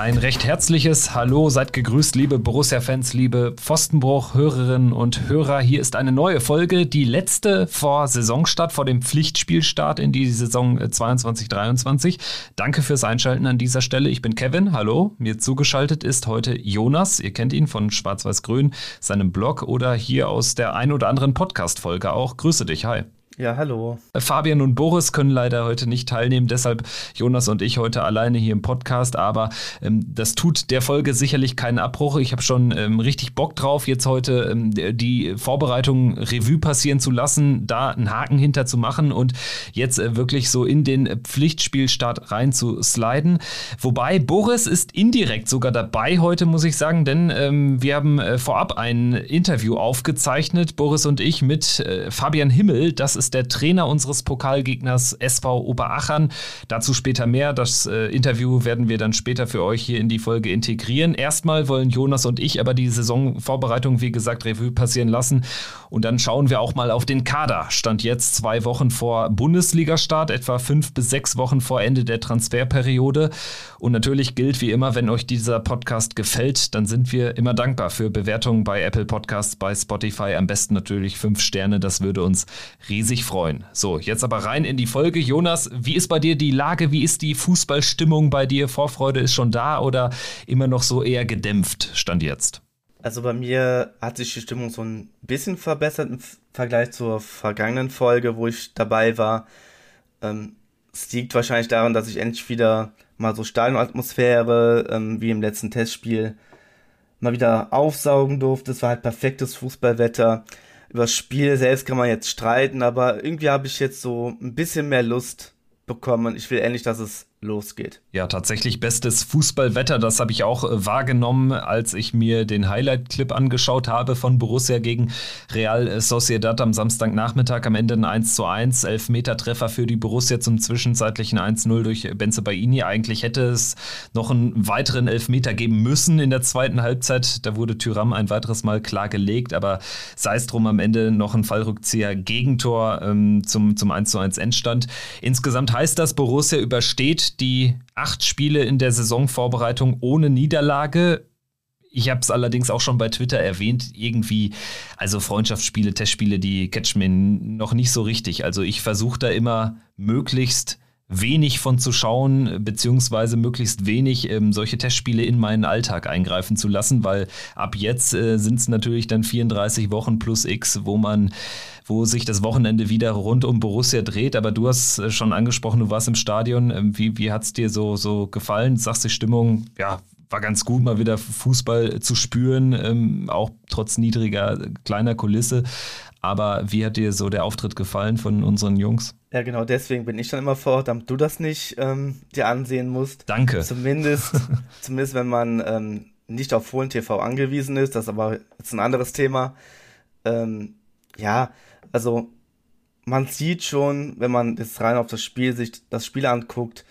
Ein recht herzliches Hallo, seid gegrüßt, liebe Borussia-Fans, liebe Pfostenbruch-Hörerinnen und Hörer. Hier ist eine neue Folge, die letzte vor Saisonstart, vor dem Pflichtspielstart in die Saison 22-23. Danke fürs Einschalten an dieser Stelle. Ich bin Kevin, hallo. Mir zugeschaltet ist heute Jonas. Ihr kennt ihn von Schwarz-Weiß-Grün, seinem Blog oder hier aus der ein oder anderen Podcast-Folge auch. Grüße dich, hi. Ja, hallo. Fabian und Boris können leider heute nicht teilnehmen, deshalb Jonas und ich heute alleine hier im Podcast. Aber ähm, das tut der Folge sicherlich keinen Abbruch. Ich habe schon ähm, richtig Bock drauf, jetzt heute ähm, die Vorbereitung Revue passieren zu lassen, da einen Haken hinter zu machen und jetzt äh, wirklich so in den Pflichtspielstart rein zu sliden. Wobei Boris ist indirekt sogar dabei heute, muss ich sagen, denn ähm, wir haben äh, vorab ein Interview aufgezeichnet, Boris und ich, mit äh, Fabian Himmel. Das ist ist der Trainer unseres Pokalgegners SV Oberachern. Dazu später mehr. Das äh, Interview werden wir dann später für euch hier in die Folge integrieren. Erstmal wollen Jonas und ich aber die Saisonvorbereitung, wie gesagt, Revue passieren lassen. Und dann schauen wir auch mal auf den Kader. Stand jetzt zwei Wochen vor Bundesligastart, etwa fünf bis sechs Wochen vor Ende der Transferperiode. Und natürlich gilt wie immer, wenn euch dieser Podcast gefällt, dann sind wir immer dankbar für Bewertungen bei Apple Podcasts, bei Spotify. Am besten natürlich fünf Sterne. Das würde uns riesig sich freuen. So, jetzt aber rein in die Folge. Jonas, wie ist bei dir die Lage? Wie ist die Fußballstimmung bei dir? Vorfreude ist schon da oder immer noch so eher gedämpft, stand jetzt? Also bei mir hat sich die Stimmung so ein bisschen verbessert im Vergleich zur vergangenen Folge, wo ich dabei war. Ähm, es liegt wahrscheinlich daran, dass ich endlich wieder mal so Stadionatmosphäre ähm, wie im letzten Testspiel mal wieder aufsaugen durfte. Es war halt perfektes Fußballwetter über das Spiel selbst kann man jetzt streiten, aber irgendwie habe ich jetzt so ein bisschen mehr Lust bekommen. Ich will endlich, dass es losgeht. Ja, tatsächlich bestes Fußballwetter, das habe ich auch äh, wahrgenommen, als ich mir den Highlight-Clip angeschaut habe von Borussia gegen Real Sociedad am Samstagnachmittag. Am Ende ein 1 zu 1, Elfmeter-Treffer für die Borussia zum zwischenzeitlichen 1-0 durch Benze Baini. Eigentlich hätte es noch einen weiteren Elfmeter geben müssen in der zweiten Halbzeit. Da wurde Tyram ein weiteres Mal klar gelegt, aber sei es drum am Ende noch ein Fallrückzieher Gegentor ähm, zum, zum 1 zu 1 Endstand. Insgesamt heißt das, Borussia übersteht die acht Spiele in der Saisonvorbereitung ohne Niederlage. Ich habe es allerdings auch schon bei Twitter erwähnt, irgendwie, also Freundschaftsspiele, Testspiele, die catchen mir noch nicht so richtig. Also ich versuche da immer möglichst wenig von zu schauen, beziehungsweise möglichst wenig ähm, solche Testspiele in meinen Alltag eingreifen zu lassen, weil ab jetzt äh, sind es natürlich dann 34 Wochen plus X, wo man wo sich das Wochenende wieder rund um Borussia dreht. Aber du hast äh, schon angesprochen, du warst im Stadion. Ähm, wie, wie hat es dir so, so gefallen? Sagst die Stimmung, ja, war ganz gut, mal wieder Fußball zu spüren, ähm, auch trotz niedriger, kleiner Kulisse. Aber wie hat dir so der Auftritt gefallen von unseren Jungs? Ja, genau, deswegen bin ich dann immer vor Ort, damit du das nicht ähm, dir ansehen musst. Danke. Zumindest, zumindest wenn man ähm, nicht auf Fohlen TV angewiesen ist, das ist aber jetzt ein anderes Thema. Ähm, ja, also man sieht schon, wenn man jetzt rein auf das Spiel sich das Spiel anguckt,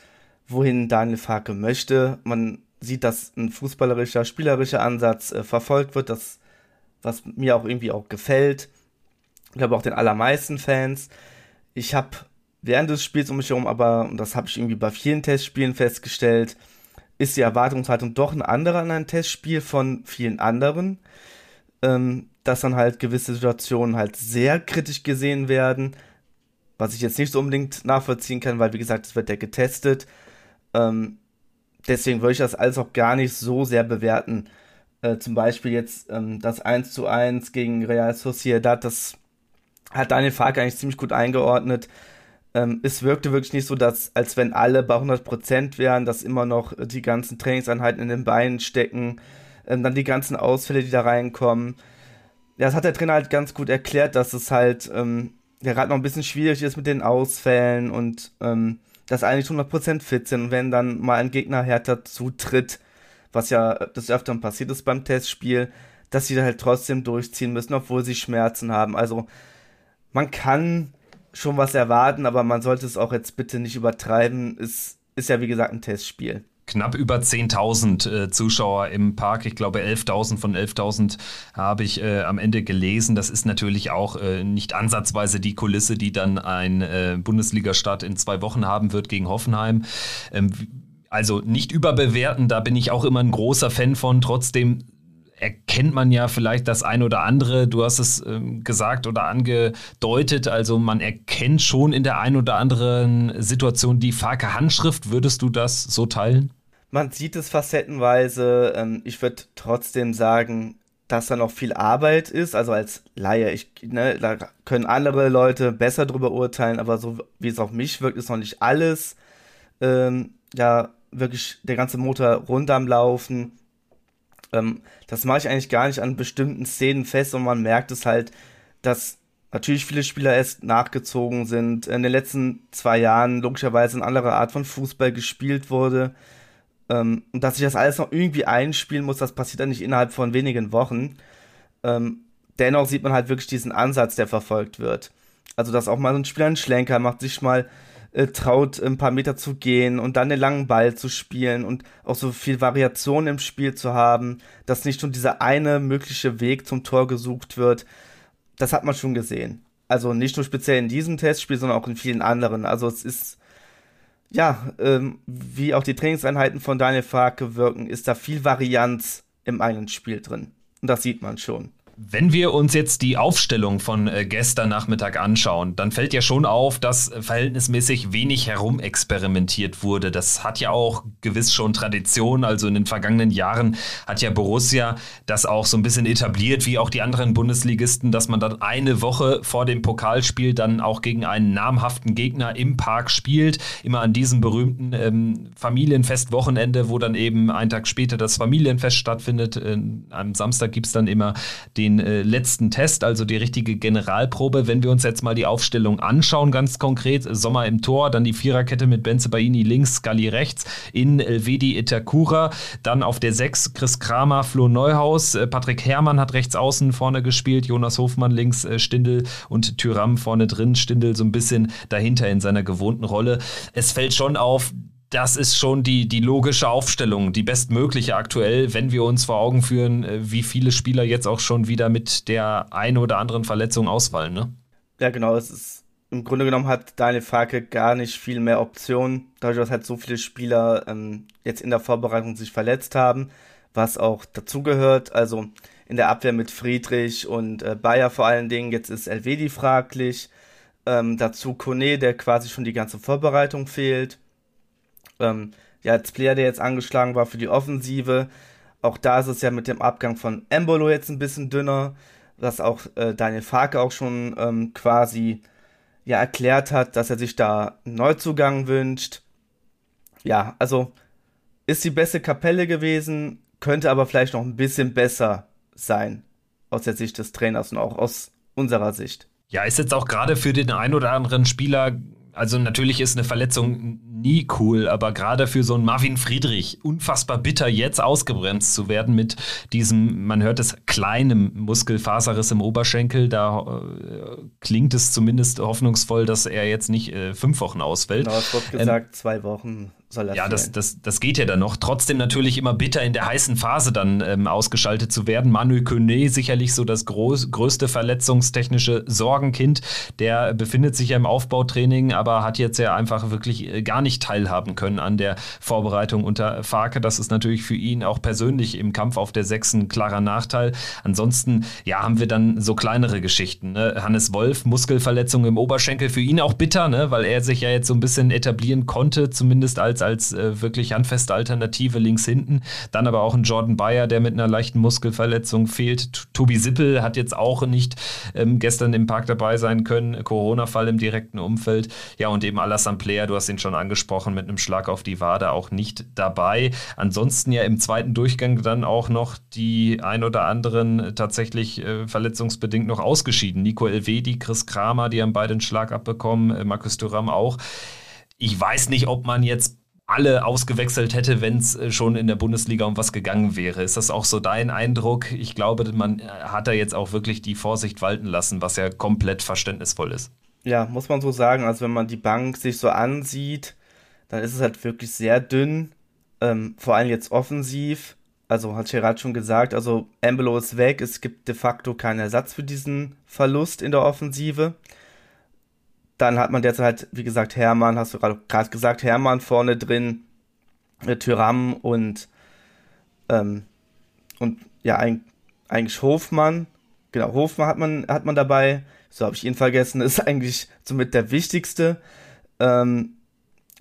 wohin Daniel Farke möchte. Man sieht, dass ein fußballerischer, spielerischer Ansatz äh, verfolgt wird, das was mir auch irgendwie auch gefällt. Ich glaube auch den allermeisten Fans. Ich habe während des Spiels um mich herum, aber und das habe ich irgendwie bei vielen Testspielen festgestellt, ist die Erwartungshaltung doch eine andere an ein Testspiel von vielen anderen. Ähm, dass dann halt gewisse Situationen halt sehr kritisch gesehen werden, was ich jetzt nicht so unbedingt nachvollziehen kann, weil wie gesagt, es wird ja getestet. Ähm, deswegen würde ich das alles auch gar nicht so sehr bewerten. Äh, zum Beispiel jetzt ähm, das 1 zu 1 gegen Real Sociedad, das hat Daniel Fark eigentlich ziemlich gut eingeordnet. Ähm, es wirkte wirklich nicht so, dass, als wenn alle bei 100% wären, dass immer noch die ganzen Trainingseinheiten in den Beinen stecken, ähm, dann die ganzen Ausfälle, die da reinkommen ja, das hat der Trainer halt ganz gut erklärt, dass es halt ähm, ja gerade noch ein bisschen schwierig ist mit den Ausfällen und ähm, dass eigentlich 100% fit sind. Und wenn dann mal ein Gegner härter zutritt, was ja des Öfteren passiert ist beim Testspiel, dass sie halt trotzdem durchziehen müssen, obwohl sie Schmerzen haben. Also man kann schon was erwarten, aber man sollte es auch jetzt bitte nicht übertreiben. Es ist ja wie gesagt ein Testspiel. knapp über 10.000 äh, Zuschauer im Park. Ich glaube 11.000 von 11.000 habe ich äh, am Ende gelesen. Das ist natürlich auch äh, nicht ansatzweise die Kulisse, die dann ein äh, Bundesliga-Start in zwei Wochen haben wird gegen Hoffenheim. Ähm, also nicht überbewerten, da bin ich auch immer ein großer Fan von. Trotzdem erkennt man ja vielleicht das ein oder andere. Du hast es ähm, gesagt oder angedeutet. Also man erkennt schon in der ein oder anderen Situation die Farke Handschrift. Würdest du das so teilen? Man sieht es facettenweise. Ähm, ich würde trotzdem sagen, dass da noch viel Arbeit ist. Also als Laie, ich, ne, da können andere Leute besser drüber urteilen, aber so wie es auf mich wirkt, ist noch nicht alles. Ähm, ja, wirklich der ganze Motor rund am Laufen. Ähm, das mache ich eigentlich gar nicht an bestimmten Szenen fest und man merkt es halt, dass natürlich viele Spieler erst nachgezogen sind. In den letzten zwei Jahren logischerweise eine andere Art von Fußball gespielt wurde. Ähm, und dass ich das alles noch irgendwie einspielen muss, das passiert dann nicht innerhalb von wenigen Wochen. Ähm, dennoch sieht man halt wirklich diesen Ansatz, der verfolgt wird. Also, dass auch mal so ein Spieler einen Schlenker macht, sich mal äh, traut, ein paar Meter zu gehen und dann den langen Ball zu spielen und auch so viel Variation im Spiel zu haben, dass nicht nur dieser eine mögliche Weg zum Tor gesucht wird. Das hat man schon gesehen. Also nicht nur speziell in diesem Testspiel, sondern auch in vielen anderen. Also es ist, ja, ähm, wie auch die Trainingseinheiten von Daniel Farke wirken, ist da viel Varianz im eigenen Spiel drin. Und das sieht man schon. Wenn wir uns jetzt die Aufstellung von äh, gestern Nachmittag anschauen, dann fällt ja schon auf, dass verhältnismäßig wenig herumexperimentiert wurde. Das hat ja auch gewiss schon Tradition. Also in den vergangenen Jahren hat ja Borussia das auch so ein bisschen etabliert, wie auch die anderen Bundesligisten, dass man dann eine Woche vor dem Pokalspiel dann auch gegen einen namhaften Gegner im Park spielt. Immer an diesem berühmten ähm, Familienfestwochenende, wo dann eben einen Tag später das Familienfest stattfindet. Äh, am Samstag gibt es dann immer den den äh, letzten Test, also die richtige Generalprobe. Wenn wir uns jetzt mal die Aufstellung anschauen, ganz konkret, Sommer im Tor, dann die Viererkette mit Benze Baini links, Scully rechts, in Elvedi Itakura, dann auf der 6 Chris Kramer, Flo Neuhaus, äh, Patrick Herrmann hat rechts außen vorne gespielt, Jonas Hofmann links, äh, Stindel und Tyram vorne drin, Stindel so ein bisschen dahinter in seiner gewohnten Rolle. Es fällt schon auf, das ist schon die, die logische Aufstellung, die bestmögliche aktuell, wenn wir uns vor Augen führen, äh, wie viele Spieler jetzt auch schon wieder mit der einen oder anderen Verletzung ausfallen. Ne? Ja, genau. Es ist im Grunde genommen hat Daniel Farke gar nicht viel mehr Optionen, dadurch, dass halt so viele Spieler ähm, jetzt in der Vorbereitung sich verletzt haben, was auch dazugehört. Also in der Abwehr mit Friedrich und äh, Bayer vor allen Dingen. Jetzt ist Elvedi fraglich. Ähm, dazu Kone, der quasi schon die ganze Vorbereitung fehlt. Ähm, ja, als Player, der jetzt angeschlagen war für die Offensive. Auch da ist es ja mit dem Abgang von Embolo jetzt ein bisschen dünner, was auch äh, Daniel Farke auch schon ähm, quasi ja erklärt hat, dass er sich da einen Neuzugang wünscht. Ja, also ist die beste Kapelle gewesen, könnte aber vielleicht noch ein bisschen besser sein aus der Sicht des Trainers und auch aus unserer Sicht. Ja, ist jetzt auch gerade für den einen oder anderen Spieler also natürlich ist eine Verletzung nie cool, aber gerade für so einen Marvin Friedrich unfassbar bitter, jetzt ausgebremst zu werden mit diesem, man hört es, kleinem Muskelfaserriss im Oberschenkel. Da äh, klingt es zumindest hoffnungsvoll, dass er jetzt nicht äh, fünf Wochen ausfällt. Genau, es wird gesagt, ähm, zwei Wochen soll er Ja, das, das, das geht ja dann noch. Trotzdem natürlich immer bitter in der heißen Phase dann ähm, ausgeschaltet zu werden. Manuel Kone sicherlich so das groß, größte verletzungstechnische Sorgenkind. Der befindet sich ja im Aufbautraining, aber hat jetzt ja einfach wirklich äh, gar nicht teilhaben können an der Vorbereitung unter Farke. Das ist natürlich für ihn auch persönlich im Kampf auf der Sechs ein klarer Nachteil. Ansonsten, ja, haben wir dann so kleinere Geschichten. Ne? Hannes Wolf, Muskelverletzung im Oberschenkel, für ihn auch bitter, ne? weil er sich ja jetzt so ein bisschen etablieren konnte, zumindest als als, als äh, wirklich handfeste Alternative links hinten. Dann aber auch ein Jordan Bayer, der mit einer leichten Muskelverletzung fehlt. Tobi Sippel hat jetzt auch nicht ähm, gestern im Park dabei sein können. Corona-Fall im direkten Umfeld. Ja, und eben Alassane Player, du hast ihn schon angesprochen, mit einem Schlag auf die Wade auch nicht dabei. Ansonsten ja im zweiten Durchgang dann auch noch die ein oder anderen tatsächlich äh, verletzungsbedingt noch ausgeschieden. Nico Elvedi, Chris Kramer, die haben beide einen Schlag abbekommen, äh, Markus Thuram auch. Ich weiß nicht, ob man jetzt alle ausgewechselt hätte, wenn es äh, schon in der Bundesliga um was gegangen wäre. Ist das auch so dein Eindruck? Ich glaube, man äh, hat da jetzt auch wirklich die Vorsicht walten lassen, was ja komplett verständnisvoll ist. Ja, muss man so sagen. Also wenn man die Bank sich so ansieht, dann ist es halt wirklich sehr dünn. ähm, vor allem jetzt offensiv. Also hat Gerard schon gesagt, also Embolo ist weg, es gibt de facto keinen Ersatz für diesen Verlust in der Offensive. Dann hat man derzeit halt, wie gesagt, Hermann, hast du gerade gesagt, Hermann vorne drin, äh, Tyram und, ähm, und ja, eigentlich Hofmann. Genau, Hofmann hat man, hat man dabei. So habe ich ihn vergessen, ist eigentlich somit der wichtigste. Ähm,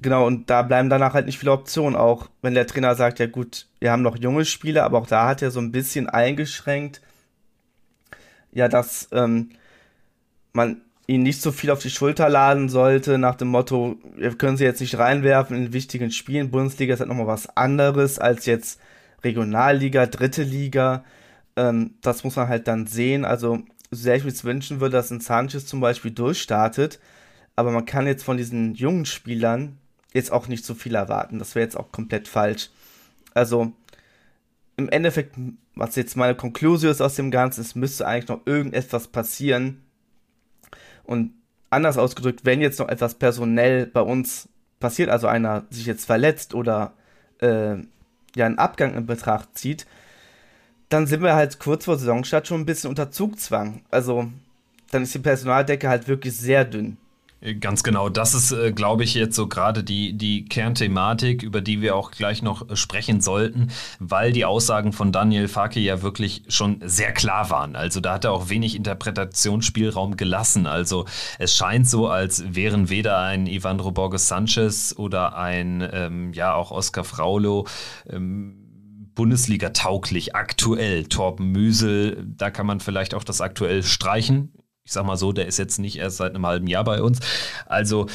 genau, und da bleiben danach halt nicht viele Optionen, auch wenn der Trainer sagt, ja gut, wir haben noch junge Spieler, aber auch da hat er so ein bisschen eingeschränkt, ja, dass ähm, man ihn nicht so viel auf die Schulter laden sollte, nach dem Motto, wir können sie jetzt nicht reinwerfen in wichtigen Spielen. Bundesliga ist halt nochmal was anderes als jetzt Regionalliga, dritte Liga. Ähm, das muss man halt dann sehen. Also, sehr ich mir wünschen würde, dass ein Sanchez zum Beispiel durchstartet, aber man kann jetzt von diesen jungen Spielern jetzt auch nicht so viel erwarten. Das wäre jetzt auch komplett falsch. Also, im Endeffekt, was jetzt meine Konklusion ist aus dem Ganzen, es müsste eigentlich noch irgendetwas passieren. Und anders ausgedrückt, wenn jetzt noch etwas personell bei uns passiert, also einer sich jetzt verletzt oder äh, ja einen Abgang in Betracht zieht, dann sind wir halt kurz vor Saisonstart schon ein bisschen unter Zugzwang. Also dann ist die Personaldecke halt wirklich sehr dünn. Ganz genau, das ist, äh, glaube ich, jetzt so gerade die, die Kernthematik, über die wir auch gleich noch äh, sprechen sollten, weil die Aussagen von Daniel Farke ja wirklich schon sehr klar waren. Also da hat er auch wenig Interpretationsspielraum gelassen. Also es scheint so, als wären weder ein Ivandro Borges Sanchez oder ein, ähm, ja, auch Oscar Fraulo, ähm, Bundesliga tauglich aktuell. Torben Müsel, da kann man vielleicht auch das aktuell streichen ich sag mal so, der ist jetzt nicht erst seit einem halben Jahr bei uns. Also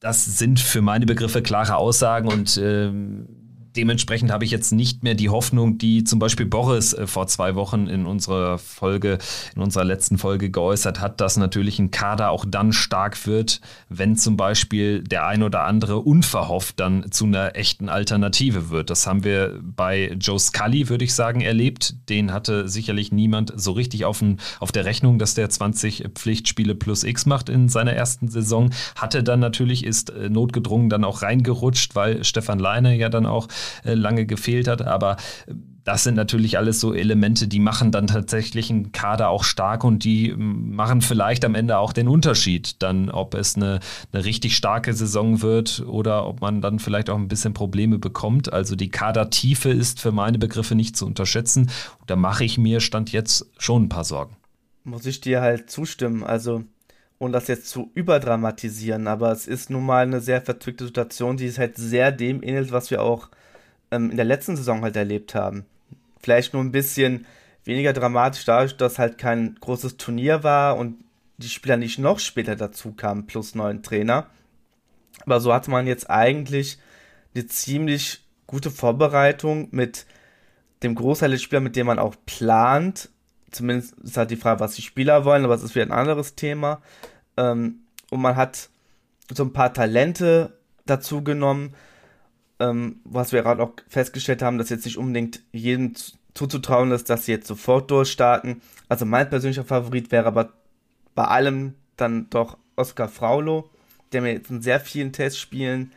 das sind für meine Begriffe klare Aussagen und ähm, dementsprechend habe ich jetzt nicht mehr die Hoffnung, die zum Beispiel Boris äh, vor zwei Wochen in unserer Folge, in unserer letzten Folge geäußert hat, dass natürlich ein Kader auch dann stark wird, wenn zum Beispiel der ein oder andere unverhofft dann zu einer echten Alternative wird. Das haben wir bei Joe Scully, würde ich sagen, erlebt. Den hatte sicherlich niemand so richtig auf, ein, auf der Rechnung, dass der 20 Pflichtspiele plus X macht in seiner ersten Saison. Hatte dann natürlich, ist äh, notgedrungen dann auch reingerutscht, weil Stefan Leine ja dann auch lange gefehlt hat. Aber äh, das sind natürlich alles so Elemente, die machen dann tatsächlich einen Kader auch stark und die ähm, machen vielleicht am Ende auch den Unterschied, dann ob es eine, eine richtig starke Saison wird oder ob man dann vielleicht auch ein bisschen Probleme bekommt. Also die Kadertiefe ist für meine Begriffe nicht zu unterschätzen. Da mache ich mir Stand jetzt schon ein paar Sorgen. Muss ich dir halt zustimmen. Also ohne das jetzt zu überdramatisieren, aber es ist nun mal eine sehr verzwickte Situation, die es halt sehr dem ähnelt, was wir auch ähm, in der letzten Saison halt erlebt haben. Vielleicht nur ein bisschen weniger dramatisch dadurch, dass halt kein großes Turnier war und die Spieler nicht noch später dazu kamen, plus neuen Trainer. Aber so hatte man jetzt eigentlich eine ziemlich gute Vorbereitung mit dem Großteil der Spieler, mit dem man auch plant. Zumindest ist halt die Frage, was die Spieler wollen, aber es ist wieder ein anderes Thema. Ähm, und man hat so ein paar Talente dazu genommen, ähm, was wir gerade auch festgestellt haben, dass jetzt nicht unbedingt jedem zuzutrauen ist, dass sie jetzt sofort durchstarten. Also mein persönlicher Favorit wäre aber bei allem dann doch Oskar Fraulo, der mir jetzt in sehr vielen Testspielen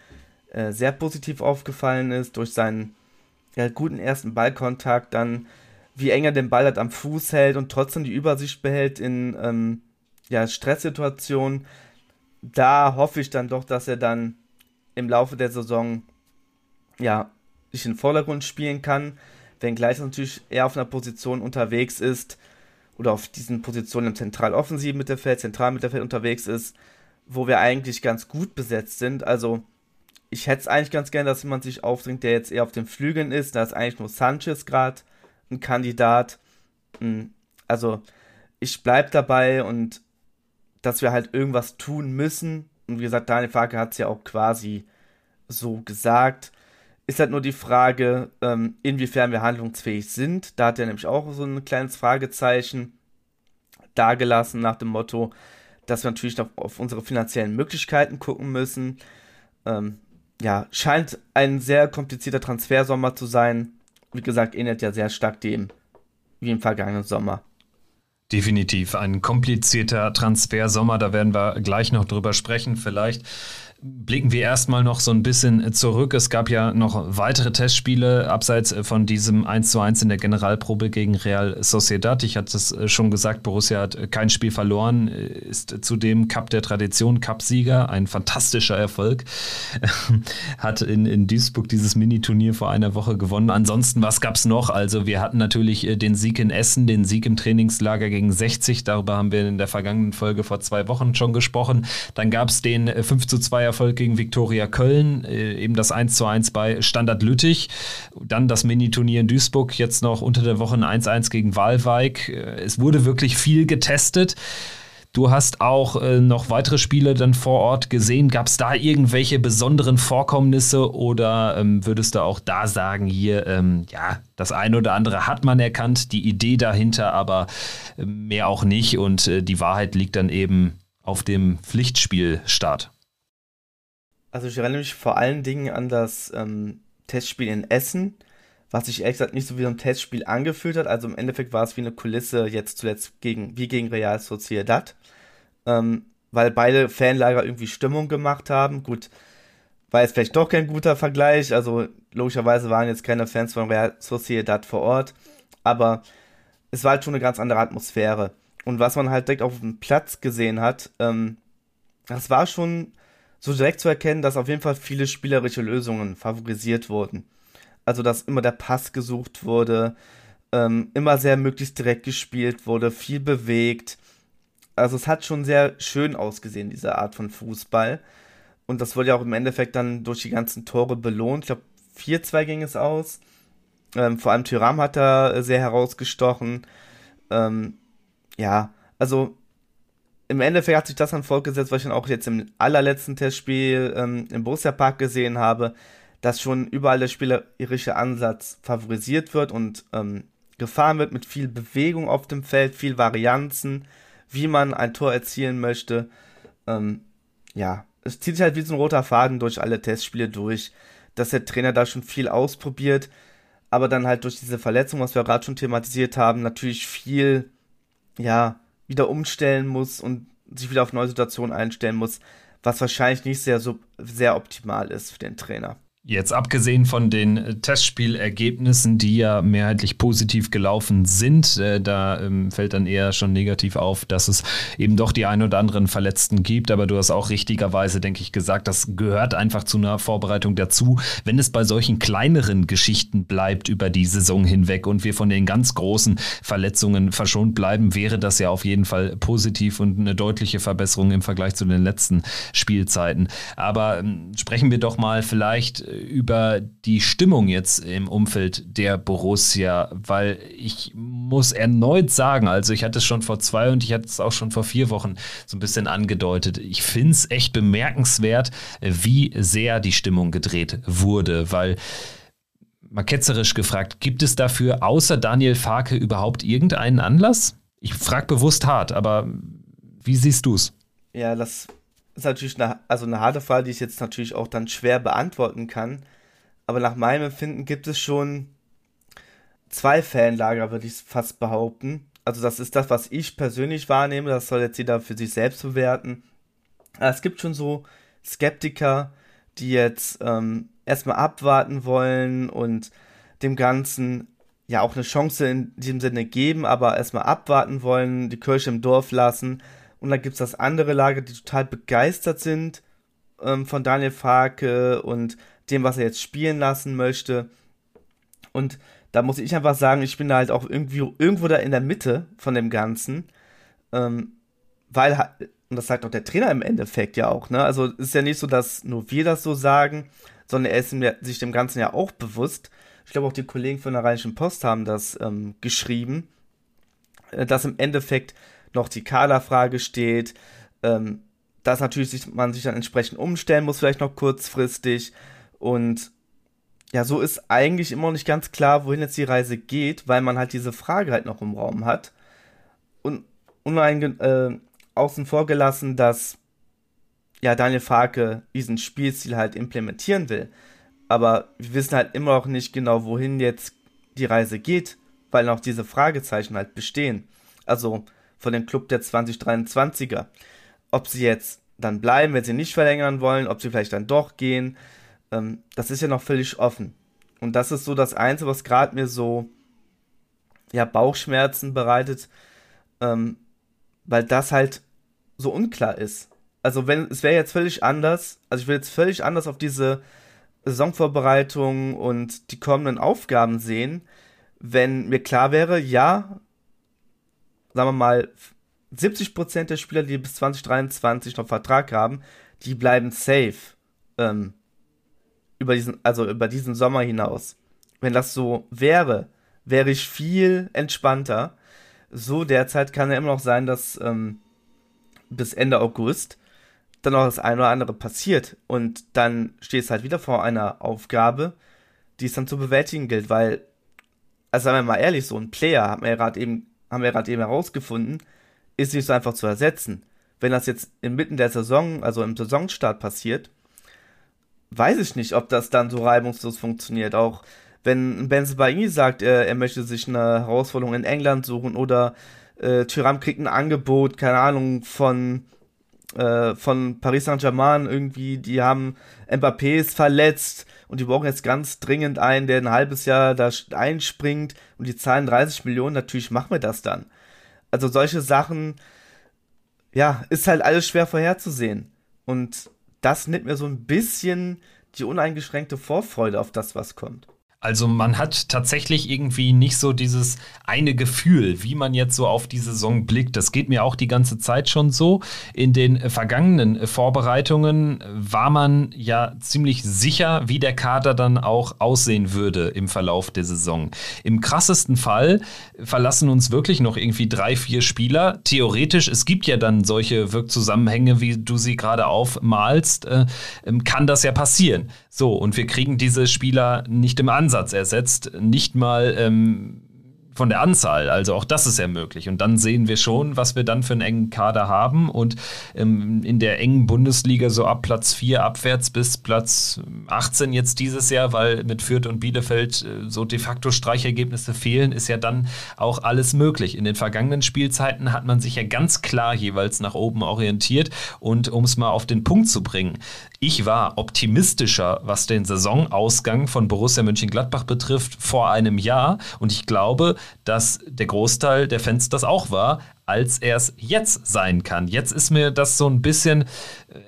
äh, sehr positiv aufgefallen ist, durch seinen ja, guten ersten Ballkontakt, dann wie eng er den Ball halt am Fuß hält und trotzdem die Übersicht behält in ähm, ja, Stresssituationen. Da hoffe ich dann doch, dass er dann im Laufe der Saison ja, sich in den Vordergrund spielen kann, wenngleich er natürlich eher auf einer Position unterwegs ist oder auf diesen Positionen im zentraloffensiven Mittelfeld, Zentralmittelfeld unterwegs ist, wo wir eigentlich ganz gut besetzt sind. Also ich hätte es eigentlich ganz gern, dass jemand sich aufdringt, der jetzt eher auf den Flügeln ist. Da ist eigentlich nur Sanchez gerade ein Kandidat. Hm, also ich bleibe dabei und dass wir halt irgendwas tun müssen. Und wie gesagt, Daniel Farke hat es ja auch quasi so gesagt. Ist halt nur die Frage, ähm, inwiefern wir handlungsfähig sind. Da hat er nämlich auch so ein kleines Fragezeichen dargelassen nach dem Motto, dass wir natürlich noch auf unsere finanziellen Möglichkeiten gucken müssen. Ähm, ja, scheint ein sehr komplizierter Transfersommer zu sein. Wie gesagt, ähnelt ja sehr stark dem wie im vergangenen Sommer. Definitiv ein komplizierter Transfersommer, da werden wir gleich noch drüber sprechen. Vielleicht blicken wir erstmal noch so ein bisschen zurück. Es gab ja noch weitere Testspiele abseits von diesem 1:1 in der Generalprobe gegen Real Sociedad. Ich hatte es schon gesagt, Borussia hat kein Spiel verloren, ist zudem Cup der Tradition, Cup-Sieger, ein fantastischer Erfolg. hat in, in Duisburg dieses Mini-Turnier vor einer Woche gewonnen. Ansonsten, was gab es noch? Also wir hatten natürlich den Sieg in Essen, den Sieg im Trainingslager gegen 60. Darüber haben wir in der vergangenen Folge vor zwei Wochen schon gesprochen. Dann gab es den 5 zu 2 Erfolg gegen Viktoria Köln, äh, eben das 1 zu 1 bei Standard Lüttich, dann das Mini-Turnier in Duisburg, jetzt noch unter der Woche ein 1-1 gegen Walwijk. Äh, es wurde wirklich viel getestet. Du hast auch äh, noch weitere Spiele dann vor Ort gesehen. Gab es da irgendwelche besonderen Vorkommnisse oder ähm, würdest du auch da sagen, hier, ähm, ja, das eine oder andere hat man erkannt, die Idee dahinter, aber äh, mehr auch nicht und äh, die Wahrheit liegt dann eben auf dem Pflichtspielstart? Also ich erinnere mich vor allen Dingen an das ähm, Testspiel in Essen, was sich ehrlich gesagt nicht so wie ein Testspiel angefühlt hat. Also im Endeffekt war es wie eine Kulisse jetzt zuletzt gegen, wie gegen Real Sociedad. Ähm, weil beide Fanlager irgendwie Stimmung gemacht haben. Gut, war jetzt vielleicht doch kein guter Vergleich. Also logischerweise waren jetzt keine Fans von Real Sociedad vor Ort. Aber es war halt schon eine ganz andere Atmosphäre. Und was man halt direkt auf dem Platz gesehen hat, ähm, das war schon so direkt zu erkennen, dass auf jeden Fall viele spielerische Lösungen favorisiert wurden. Also, dass immer der Pass gesucht wurde, ähm, immer sehr möglichst direkt gespielt wurde, viel bewegt. Also, es hat schon sehr schön ausgesehen, diese Art von Fußball. Und das wurde ja auch im Endeffekt dann durch die ganzen Tore belohnt. Ich glaube, 4-2 ging es aus. Ähm, vor allem Tyram hat da sehr herausgestochen. Ähm, ja, also im Endeffekt hat sich das dann fortgesetzt, was ich dann auch jetzt im allerletzten Testspiel ähm, im Borussia Park gesehen habe, dass schon überall der spielerische Ansatz favorisiert wird und ähm, gefahren wird mit viel Bewegung auf dem Feld, viel Varianzen, wie man ein Tor erzielen möchte. Ähm, ja, es zieht sich halt wie so ein roter Faden durch alle Testspiele durch, dass der Trainer da schon viel ausprobiert, aber dann halt durch diese Verletzung, was wir gerade schon thematisiert haben, natürlich viel ja, wieder umstellen muss und sich wieder auf neue Situationen einstellen muss, was wahrscheinlich nicht sehr, sehr optimal ist für den Trainer. Jetzt abgesehen von den äh, Testspielergebnissen, die ja mehrheitlich positiv gelaufen sind, äh, da ähm, fällt dann eher schon negativ auf, dass es eben doch die ein oder anderen Verletzten gibt. Aber du hast auch richtigerweise, denke ich, gesagt, das gehört einfach zu einer Vorbereitung dazu. Wenn es bei solchen kleineren Geschichten bleibt über die Saison hinweg und wir von den ganz großen Verletzungen verschont bleiben, wäre das ja auf jeden Fall positiv und eine deutliche Verbesserung im Vergleich zu den letzten Spielzeiten. Aber ähm, sprechen wir doch mal vielleicht über die Stimmung jetzt im Umfeld der Borussia, weil ich muss erneut sagen, also ich hatte es schon vor zwei und ich hatte es auch schon vor vier Wochen so ein bisschen angedeutet. Ich finde es echt bemerkenswert, wie sehr die Stimmung gedreht wurde, weil mal ketzerisch gefragt, gibt es dafür außer Daniel Farke überhaupt irgendeinen Anlass? Ich frage bewusst hart, aber wie siehst du es? Ja, das ist natürlich eine, also eine harte Frage, die ich jetzt natürlich auch dann schwer beantworten kann. Aber nach meinem Empfinden gibt es schon zwei Fanlager, würde ich fast behaupten. Also das ist das, was ich persönlich wahrnehme. Das soll jetzt jeder für sich selbst bewerten. Aber es gibt schon so Skeptiker, die jetzt ähm, erstmal abwarten wollen und dem Ganzen ja auch eine Chance in diesem Sinne geben, aber erstmal abwarten wollen, die Kirche im Dorf lassen und dann gibt es das andere Lager, die total begeistert sind ähm, von Daniel Farke und dem, was er jetzt spielen lassen möchte. Und da muss ich einfach sagen, ich bin da halt auch irgendwie irgendwo da in der Mitte von dem Ganzen. Ähm, weil, und das sagt auch der Trainer im Endeffekt ja auch, ne? Also ist ja nicht so, dass nur wir das so sagen, sondern er ist sich dem Ganzen ja auch bewusst. Ich glaube auch die Kollegen von der Rheinischen Post haben das ähm, geschrieben, äh, dass im Endeffekt noch die Kaderfrage steht, ähm, dass natürlich sich, man sich dann entsprechend umstellen muss, vielleicht noch kurzfristig. Und ja, so ist eigentlich immer noch nicht ganz klar, wohin jetzt die Reise geht, weil man halt diese Frage halt noch im Raum hat. Und uneinge äh, außen vor gelassen, dass ja Daniel Farke diesen Spielstil halt implementieren will. Aber wir wissen halt immer noch nicht genau, wohin jetzt die Reise geht, weil noch diese Fragezeichen halt bestehen. Also von dem Club der 2023er. Ob sie jetzt dann bleiben, wenn sie nicht verlängern wollen, ob sie vielleicht dann doch gehen. Ähm, das ist ja noch völlig offen. Und das ist so das Einzige, was gerade mir so ja, Bauchschmerzen bereitet, ähm, weil das halt so unklar ist. Also wenn es wäre jetzt völlig anders, also ich will jetzt völlig anders auf diese Saisonvorbereitung und die kommenden Aufgaben sehen, wenn mir klar wäre, ja, sagen wir mal, 70% der Spieler, die bis 2023 noch Vertrag haben, die bleiben safe ähm, über diesen, also über diesen Sommer hinaus. Wenn das so wäre, wäre ich viel entspannter. So derzeit kann ja immer noch sein, dass ähm, bis Ende August dann noch das eine oder andere passiert und dann steht es halt wieder vor einer Aufgabe, die es dann zu bewältigen gilt, weil, also sagen wir mal ehrlich, so ein Player, haben wir ja gerade eben, haben wir gerade eben herausgefunden, ist nicht so einfach zu ersetzen. Wenn das jetzt inmitten der Saison, also im Saisonstart passiert, weiß ich nicht, ob das dann so reibungslos funktioniert. Auch wenn Benz Baini sagt, er, er möchte sich eine Herausforderung in England suchen oder äh, Tyram kriegt ein Angebot, keine Ahnung, von, äh, von Paris Saint-Germain irgendwie, die haben Mbappé ist verletzt und die brauchen jetzt ganz dringend einen, der ein halbes Jahr da einspringt und die zahlen 30 Millionen, natürlich machen wir das dann. Also solche Sachen, ja, ist halt alles schwer vorherzusehen. Und das nimmt mir so ein bisschen die uneingeschränkte Vorfreude auf das, was kommt. Also man hat tatsächlich irgendwie nicht so dieses eine Gefühl, wie man jetzt so auf die Saison blickt. Das geht mir auch die ganze Zeit schon so. In den vergangenen Vorbereitungen war man ja ziemlich sicher, wie der Kader dann auch aussehen würde im Verlauf der Saison. Im krassesten Fall verlassen uns wirklich noch irgendwie drei, vier Spieler. Theoretisch, es gibt ja dann solche Wirkzusammenhänge, wie du sie gerade aufmalst, äh, kann das ja passieren. So, und wir kriegen diese Spieler nicht im Ansatz ersetzt, nicht mal ähm, von der Anzahl. Also auch das ist ja möglich. Und dann sehen wir schon, was wir dann für einen engen Kader haben. Und ähm, in der engen Bundesliga so ab Platz 4 abwärts bis Platz 18 jetzt dieses Jahr, weil mit Fürth und Bielefeld äh, so de facto Streichergebnisse fehlen, ist ja dann auch alles möglich. In den vergangenen Spielzeiten hat man sich ja ganz klar jeweils nach oben orientiert. Und um es mal auf den Punkt zu bringen, ich war optimistischer, was den Saisonausgang von Borussia Mönchengladbach betrifft, vor einem Jahr. Und ich glaube, dass der Großteil der Fans das auch war, als er es jetzt sein kann. Jetzt ist mir das so ein bisschen, äh,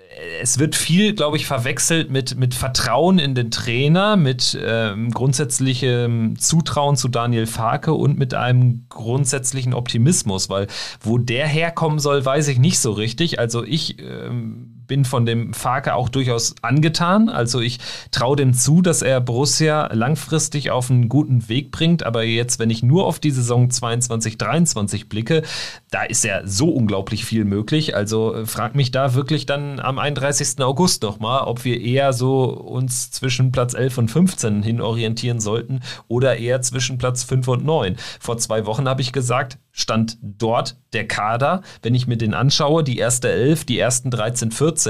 es wird viel, glaube ich, verwechselt mit, mit Vertrauen in den Trainer, mit ähm, grundsätzlichem Zutrauen zu Daniel Farke und mit einem grundsätzlichen Optimismus, weil wo der herkommen soll, weiß ich nicht so richtig. Also ich ähm, bin von dem Farke auch durchaus angetan. Also ich traue dem zu, dass er Borussia langfristig auf einen guten Weg bringt. Aber jetzt, wenn ich nur auf die Saison 22, 23 blicke, da ist ja so unglaublich viel möglich. Also äh, frag mich da wirklich dann am 31. August nochmal, ob wir eher so uns zwischen Platz 11 und 15 hin orientieren sollten oder eher zwischen Platz 5 und 9. Vor zwei Wochen habe ich gesagt, stand dort der Kader. Wenn ich mir den anschaue, die erste Elf, die ersten 13, 14,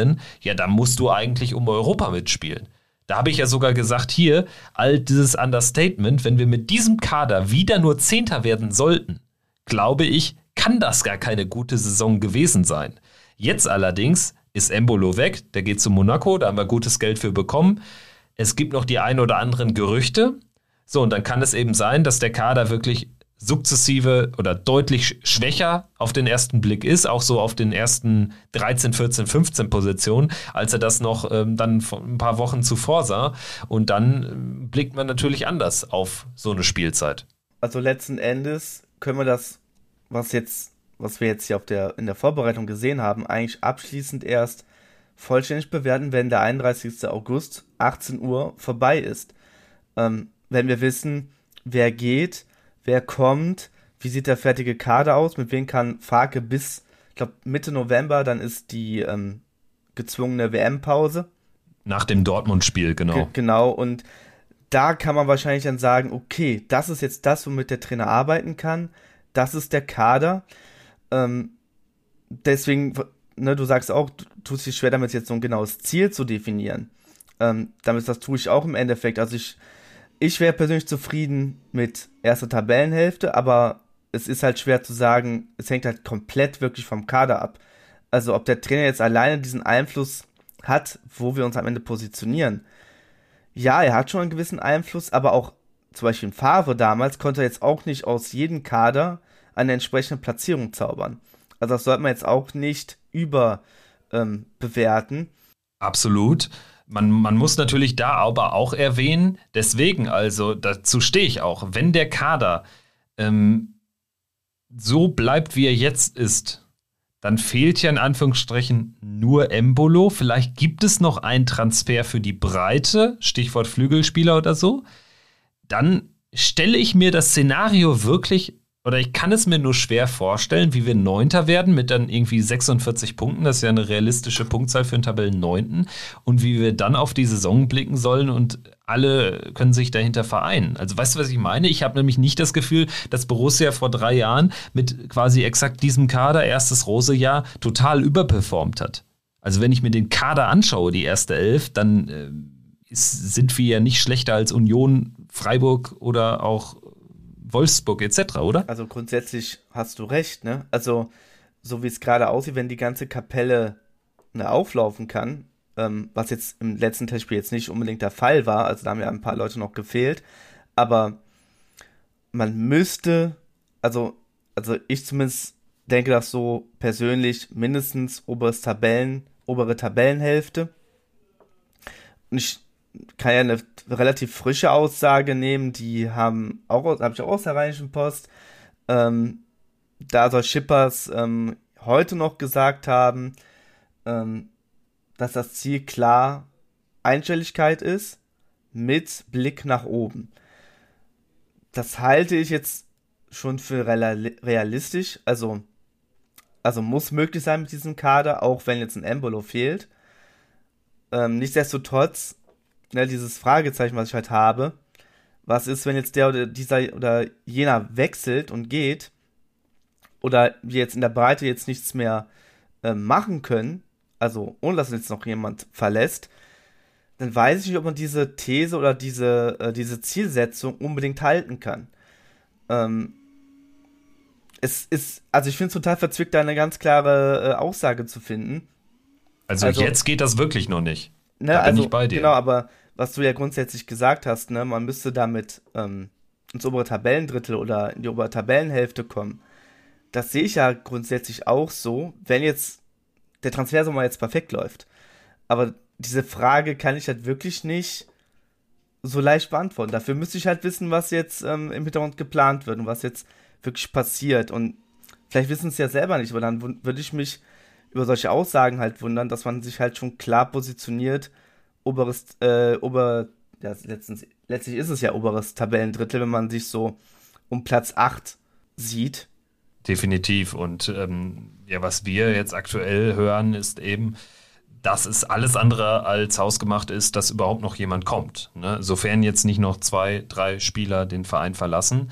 ja, da musst du eigentlich um Europa mitspielen. Da habe ich ja sogar gesagt, hier, all dieses Understatement, wenn wir mit diesem Kader wieder nur Zehnter werden sollten, glaube ich, kann das gar keine gute Saison gewesen sein. Jetzt allerdings ist Embolo weg, der geht zu Monaco, da haben wir gutes Geld für bekommen. Es gibt noch die ein oder anderen Gerüchte. So, und dann kann es eben sein, dass der Kader wirklich sukzessive oder deutlich schwächer auf den ersten Blick ist, auch so auf den ersten 13, 14, 15 Positionen, als er das noch ähm, dann ein paar Wochen zuvor sah. Und dann ähm, blickt man natürlich anders auf so eine Spielzeit. Also letzten Endes können wir das, was jetzt, was wir jetzt hier auf der, in der Vorbereitung gesehen haben, eigentlich abschließend erst vollständig bewerten, wenn der 31. August 18 Uhr vorbei ist. Ähm, wenn wir wissen, wer geht, wer kommt, wie sieht der fertige Kader aus, mit wem kann Farke bis, ich glaube, Mitte November, dann ist die ähm, gezwungene WM-Pause. Nach dem Dortmund-Spiel, genau. G genau, und da kann man wahrscheinlich dann sagen, okay, das ist jetzt das, womit der Trainer arbeiten kann, das ist der Kader. Ähm, deswegen, ne, du sagst auch, du tust dich schwer damit jetzt so ein genaues Ziel zu definieren. Ähm, damit das tue ich auch im Endeffekt. Also ich ich wäre persönlich zufrieden mit erster Tabellenhälfte, aber es ist halt schwer zu sagen, es hängt halt komplett wirklich vom Kader ab. Also ob der Trainer jetzt alleine diesen Einfluss hat, wo wir uns am Ende positionieren. Ja, er hat schon einen gewissen Einfluss, aber auch zum Beispiel in Favre damals konnte er jetzt auch nicht aus jedem Kader eine entsprechende Platzierung zaubern. Also das sollte man jetzt auch nicht überbewerten. Ähm, Absolut. Man, man muss natürlich da aber auch erwähnen, deswegen also, dazu stehe ich auch, wenn der Kader ähm, so bleibt, wie er jetzt ist, dann fehlt ja in Anführungsstrichen nur Embolo. Vielleicht gibt es noch einen Transfer für die Breite, Stichwort Flügelspieler oder so. Dann stelle ich mir das Szenario wirklich oder ich kann es mir nur schwer vorstellen, wie wir Neunter werden mit dann irgendwie 46 Punkten. Das ist ja eine realistische Punktzahl für einen Tabellenneunten. Und wie wir dann auf die Saison blicken sollen und alle können sich dahinter vereinen. Also weißt du, was ich meine? Ich habe nämlich nicht das Gefühl, dass Borussia vor drei Jahren mit quasi exakt diesem Kader, erstes Rose-Jahr, total überperformt hat. Also wenn ich mir den Kader anschaue, die erste Elf, dann äh, ist, sind wir ja nicht schlechter als Union, Freiburg oder auch Wolfsburg etc., oder? Also grundsätzlich hast du recht, ne? Also so wie es gerade aussieht, wenn die ganze Kapelle ne, auflaufen kann, ähm, was jetzt im letzten Testspiel jetzt nicht unbedingt der Fall war, also da haben ja ein paar Leute noch gefehlt, aber man müsste, also, also ich zumindest denke das so persönlich, mindestens oberes Tabellen, obere Tabellenhälfte. Und ich kann ja eine relativ frische Aussage nehmen, die haben auch, habe ich auch aus der Rheinischen Post, ähm, da soll Schippers ähm, heute noch gesagt haben, ähm, dass das Ziel klar Einstelligkeit ist mit Blick nach oben. Das halte ich jetzt schon für realistisch, also, also muss möglich sein mit diesem Kader, auch wenn jetzt ein Embolo fehlt. Ähm, nichtsdestotrotz ne, dieses Fragezeichen, was ich halt habe. Was ist, wenn jetzt der oder dieser oder jener wechselt und geht oder wir jetzt in der Breite jetzt nichts mehr äh, machen können, also ohne dass jetzt noch jemand verlässt, dann weiß ich nicht, ob man diese These oder diese, äh, diese Zielsetzung unbedingt halten kann. Ähm, es ist, also ich finde es total verzwickt, da eine ganz klare äh, Aussage zu finden. Also, also, jetzt geht das wirklich noch nicht. Ne, da bin also, ich bei dir. Genau, aber was du ja grundsätzlich gesagt hast, ne, man müsste damit ähm, ins obere Tabellendrittel oder in die obere Tabellenhälfte kommen. Das sehe ich ja grundsätzlich auch so, wenn jetzt der Transfersommer jetzt perfekt läuft. Aber diese Frage kann ich halt wirklich nicht so leicht beantworten. Dafür müsste ich halt wissen, was jetzt ähm, im Hintergrund geplant wird und was jetzt wirklich passiert. Und vielleicht wissen es ja selber nicht, aber dann würde ich mich über solche Aussagen halt wundern, dass man sich halt schon klar positioniert oberes, äh, ober, ja, letztens, letztlich ist es ja oberes Tabellendrittel, wenn man sich so um Platz 8 sieht. Definitiv. Und ähm, ja, was wir jetzt aktuell hören, ist eben, dass es alles andere als hausgemacht ist, dass überhaupt noch jemand kommt. Ne? Sofern jetzt nicht noch zwei, drei Spieler den Verein verlassen.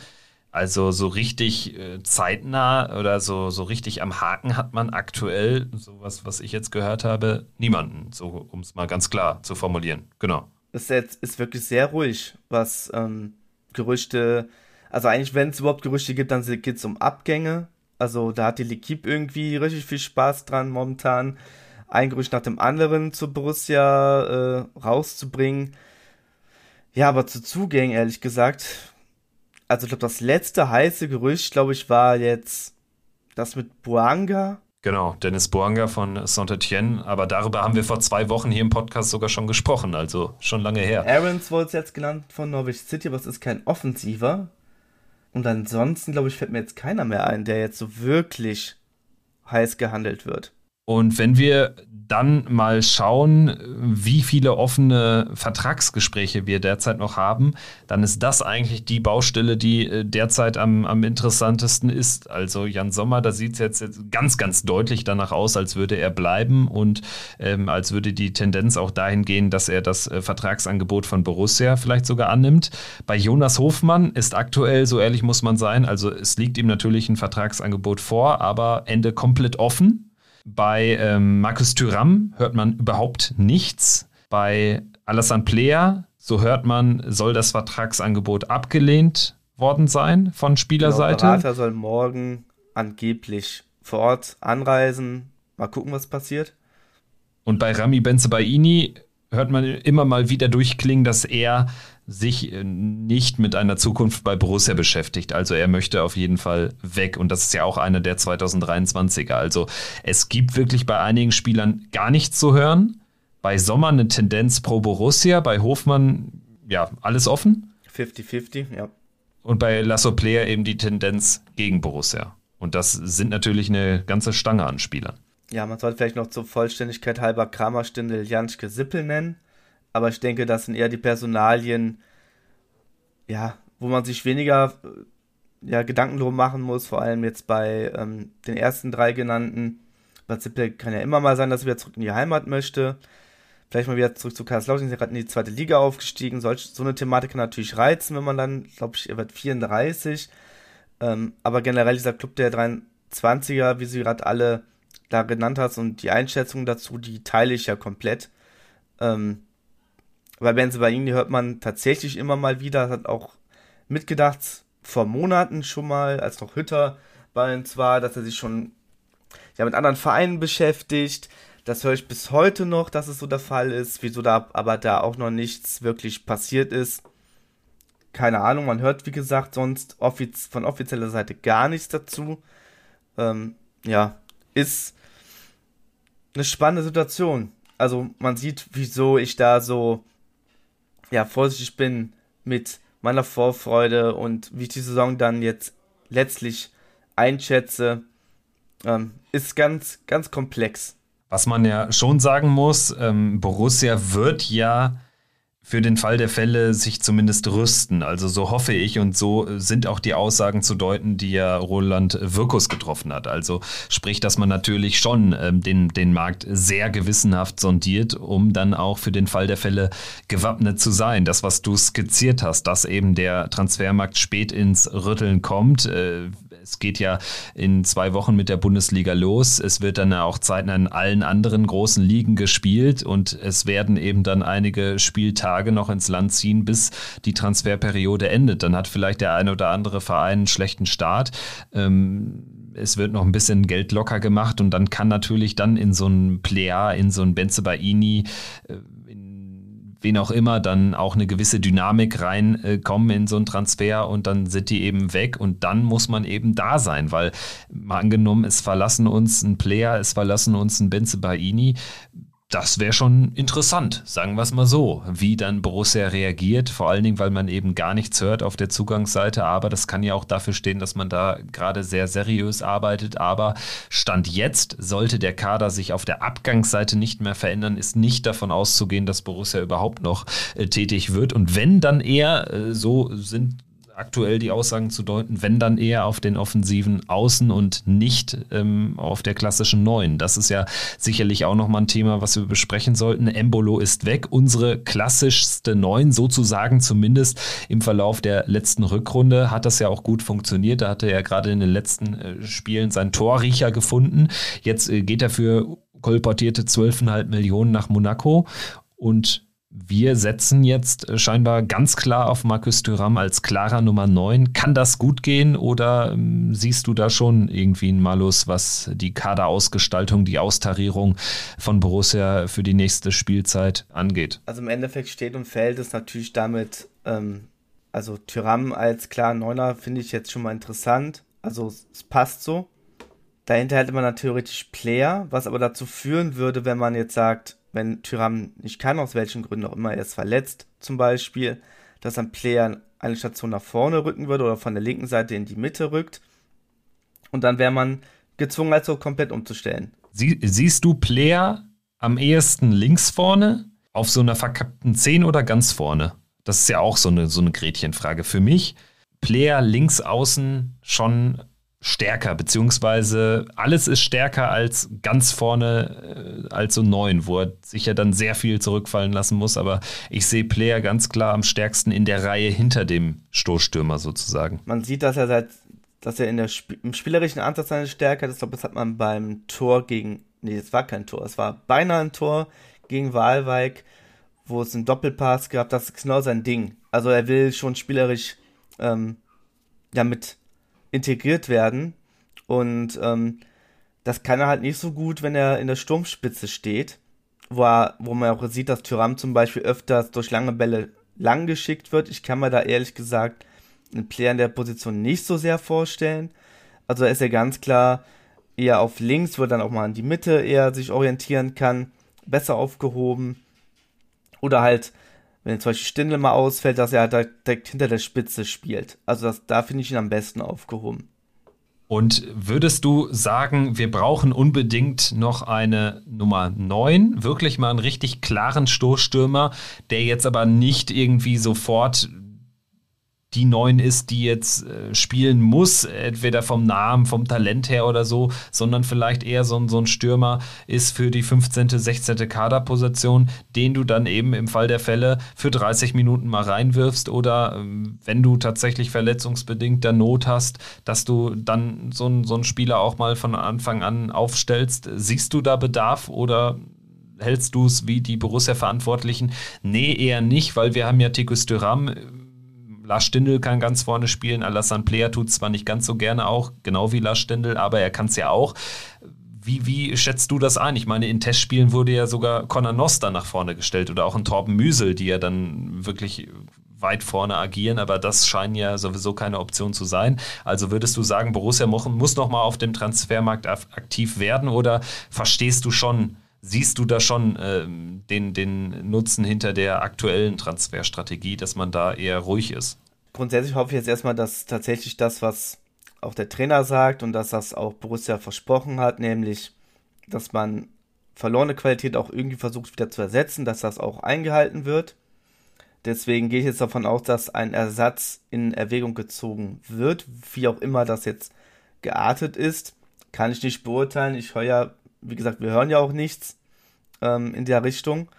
Also so richtig äh, zeitnah oder so, so richtig am Haken hat man aktuell, sowas, was ich jetzt gehört habe, niemanden, so um es mal ganz klar zu formulieren. Genau. Es ist, ist wirklich sehr ruhig, was ähm, Gerüchte, also eigentlich, wenn es überhaupt Gerüchte gibt, dann geht es um Abgänge. Also da hat die L'Equipe irgendwie richtig viel Spaß dran momentan, ein Gerücht nach dem anderen zu Borussia äh, rauszubringen. Ja, aber zu Zugängen, ehrlich gesagt, also ich glaube, das letzte heiße Gerücht, glaube ich, war jetzt das mit Boanga. Genau, Dennis Boanga von Saint-Etienne, aber darüber haben wir vor zwei Wochen hier im Podcast sogar schon gesprochen, also schon lange her. Aarons wurde jetzt genannt von Norwich City, aber es ist kein Offensiver. Und ansonsten, glaube ich, fällt mir jetzt keiner mehr ein, der jetzt so wirklich heiß gehandelt wird. Und wenn wir dann mal schauen, wie viele offene Vertragsgespräche wir derzeit noch haben, dann ist das eigentlich die Baustelle, die äh, derzeit am, am interessantesten ist. Also Jan Sommer, da sieht es jetzt, jetzt, ganz, ganz deutlich danach aus, als würde er bleiben und ähm, als würde die Tendenz auch dahin gehen, dass er das äh, Vertragsangebot von Borussia vielleicht sogar annimmt. Bei Jonas Hofmann ist aktuell, so ehrlich muss man sein, also es liegt ihm natürlich ein Vertragsangebot vor, aber Ende komplett offen. Bei ähm, Markus Thüram hört man überhaupt nichts. Bei Alassane Player, so hört man, soll das Vertragsangebot abgelehnt worden sein von Spielerseite. Der Berater soll morgen angeblich vor Ort anreisen. Mal gucken, was passiert. Und bei Rami Benzebaini hört man immer mal wieder durchklingen, dass er sich äh, nicht mit einer Zukunft bei Borussia beschäftigt. Also er möchte auf jeden Fall weg. Und das ist ja auch einer der 2023er. Also es gibt wirklich bei einigen Spielern gar nichts zu hören. Bei Sommer eine Tendenz pro Borussia, bei Hofmann ja alles offen. 50-50, ja. Und bei Lasso Player eben die Tendenz gegen Borussia. Und das sind natürlich eine ganze Stange an Spielern. Ja, man sollte vielleicht noch zur Vollständigkeit halber Kramer, Stindel, Janschke, Sippel nennen. Aber ich denke, das sind eher die Personalien, ja, wo man sich weniger ja, Gedanken drum machen muss, vor allem jetzt bei ähm, den ersten drei genannten. Bei Zippel kann ja immer mal sein, dass er wieder zurück in die Heimat möchte. Vielleicht mal wieder zurück zu Karlslautern, ist ja gerade in die zweite Liga aufgestiegen. Solch, so eine Thematik kann natürlich reizen, wenn man dann, glaube ich, er wird 34. Ähm, aber generell dieser Club der 23er, wie sie gerade alle da genannt hast und die Einschätzung dazu, die teile ich ja komplett. Ähm, bei Benzebaini hört man tatsächlich immer mal wieder, hat auch mitgedacht vor Monaten schon mal, als noch Hütter bei uns war, dass er sich schon ja, mit anderen Vereinen beschäftigt. Das höre ich bis heute noch, dass es so der Fall ist. Wieso da aber da auch noch nichts wirklich passiert ist, keine Ahnung. Man hört, wie gesagt, sonst offiz von offizieller Seite gar nichts dazu. Ähm, ja, ist eine spannende Situation. Also man sieht, wieso ich da so ja vorsichtig bin mit meiner Vorfreude und wie ich die Saison dann jetzt letztlich einschätze, ähm, ist ganz, ganz komplex. Was man ja schon sagen muss, ähm, Borussia wird ja für den Fall der Fälle sich zumindest rüsten. Also so hoffe ich und so sind auch die Aussagen zu deuten, die ja Roland Wirkus getroffen hat. Also sprich, dass man natürlich schon ähm, den, den Markt sehr gewissenhaft sondiert, um dann auch für den Fall der Fälle gewappnet zu sein. Das, was du skizziert hast, dass eben der Transfermarkt spät ins Rütteln kommt. Äh, es geht ja in zwei Wochen mit der Bundesliga los. Es wird dann auch zeitnah in allen anderen großen Ligen gespielt und es werden eben dann einige Spieltage noch ins Land ziehen, bis die Transferperiode endet. Dann hat vielleicht der eine oder andere Verein einen schlechten Start. Ähm, es wird noch ein bisschen Geld locker gemacht und dann kann natürlich dann in so ein Plea, in so ein Benze Baini, äh, wen auch immer, dann auch eine gewisse Dynamik reinkommen äh, in so einen Transfer und dann sind die eben weg und dann muss man eben da sein, weil mal angenommen, es verlassen uns ein Player, es verlassen uns ein Benze Baini, das wäre schon interessant, sagen wir es mal so, wie dann Borussia reagiert, vor allen Dingen, weil man eben gar nichts hört auf der Zugangsseite, aber das kann ja auch dafür stehen, dass man da gerade sehr seriös arbeitet, aber Stand jetzt sollte der Kader sich auf der Abgangsseite nicht mehr verändern, ist nicht davon auszugehen, dass Borussia überhaupt noch äh, tätig wird. Und wenn dann eher, äh, so sind aktuell die Aussagen zu deuten, wenn dann eher auf den offensiven Außen und nicht ähm, auf der klassischen Neuen. Das ist ja sicherlich auch nochmal ein Thema, was wir besprechen sollten. Embolo ist weg, unsere klassischste Neun sozusagen zumindest im Verlauf der letzten Rückrunde hat das ja auch gut funktioniert. Da hatte er gerade in den letzten äh, Spielen seinen Torriecher gefunden. Jetzt äh, geht er für kolportierte 12,5 Millionen nach Monaco und wir setzen jetzt äh, scheinbar ganz klar auf Markus Thuram als klarer Nummer 9. Kann das gut gehen oder ähm, siehst du da schon irgendwie einen Malus, was die Kaderausgestaltung, die Austarierung von Borussia für die nächste Spielzeit angeht? Also im Endeffekt steht und fällt es natürlich damit, ähm, also Thuram als klarer Neuner finde ich jetzt schon mal interessant. Also es passt so. Dahinter hätte man natürlich theoretisch Player, was aber dazu führen würde, wenn man jetzt sagt, wenn Tyram nicht kann, aus welchen Gründen auch immer, er ist verletzt zum Beispiel, dass ein Player eine Station nach vorne rücken würde oder von der linken Seite in die Mitte rückt. Und dann wäre man gezwungen, also komplett umzustellen. Sie, siehst du Player am ehesten links vorne, auf so einer verkappten 10 oder ganz vorne? Das ist ja auch so eine, so eine Gretchenfrage. Für mich, Player links außen schon stärker, beziehungsweise alles ist stärker als ganz vorne, äh, als so neun, wo er sich ja dann sehr viel zurückfallen lassen muss. Aber ich sehe Player ganz klar am stärksten in der Reihe hinter dem Stoßstürmer sozusagen. Man sieht, dass er seit, dass er in der Sp im spielerischen Ansatz seine Stärke hat. Ich glaube, das hat man beim Tor gegen, nee, es war kein Tor, es war beinahe ein Tor gegen Wahlweig, wo es einen Doppelpass gab. Das ist genau sein Ding. Also er will schon spielerisch ähm, ja mit integriert werden. Und ähm, das kann er halt nicht so gut, wenn er in der Sturmspitze steht, wo, er, wo man auch sieht, dass Tyram zum Beispiel öfters durch lange Bälle lang geschickt wird. Ich kann mir da ehrlich gesagt einen Player in der Position nicht so sehr vorstellen. Also ist er ganz klar eher auf links, wo er dann auch mal in die Mitte eher sich orientieren kann, besser aufgehoben. Oder halt, wenn zum Beispiel Stindel mal ausfällt, dass er halt direkt hinter der Spitze spielt. Also das, da finde ich ihn am besten aufgehoben. Und würdest du sagen, wir brauchen unbedingt noch eine Nummer 9, wirklich mal einen richtig klaren Stoßstürmer, der jetzt aber nicht irgendwie sofort die Neun ist, die jetzt äh, spielen muss, entweder vom Namen, vom Talent her oder so, sondern vielleicht eher so, so ein Stürmer ist für die 15., 16. Kaderposition, den du dann eben im Fall der Fälle für 30 Minuten mal reinwirfst oder ähm, wenn du tatsächlich verletzungsbedingt der Not hast, dass du dann so, so einen Spieler auch mal von Anfang an aufstellst. Siehst du da Bedarf oder hältst du es wie die Borussia-Verantwortlichen? Nee, eher nicht, weil wir haben ja Tikus Thuram Lars Stindl kann ganz vorne spielen, Alassane Player tut zwar nicht ganz so gerne auch, genau wie Lars Stindl, aber er kann es ja auch. Wie, wie schätzt du das ein? Ich meine, in Testspielen wurde ja sogar Conor Noster nach vorne gestellt oder auch ein Torben Müsel, die ja dann wirklich weit vorne agieren, aber das scheint ja sowieso keine Option zu sein. Also würdest du sagen, Borussia muss noch mal auf dem Transfermarkt aktiv werden oder verstehst du schon, siehst du da schon äh, den, den Nutzen hinter der aktuellen Transferstrategie, dass man da eher ruhig ist? Grundsätzlich hoffe ich jetzt erstmal, dass tatsächlich das, was auch der Trainer sagt und dass das auch Borussia versprochen hat, nämlich, dass man verlorene Qualität auch irgendwie versucht wieder zu ersetzen, dass das auch eingehalten wird. Deswegen gehe ich jetzt davon aus, dass ein Ersatz in Erwägung gezogen wird, wie auch immer das jetzt geartet ist. Kann ich nicht beurteilen. Ich höre ja wie gesagt, wir hören ja auch nichts ähm, in der Richtung.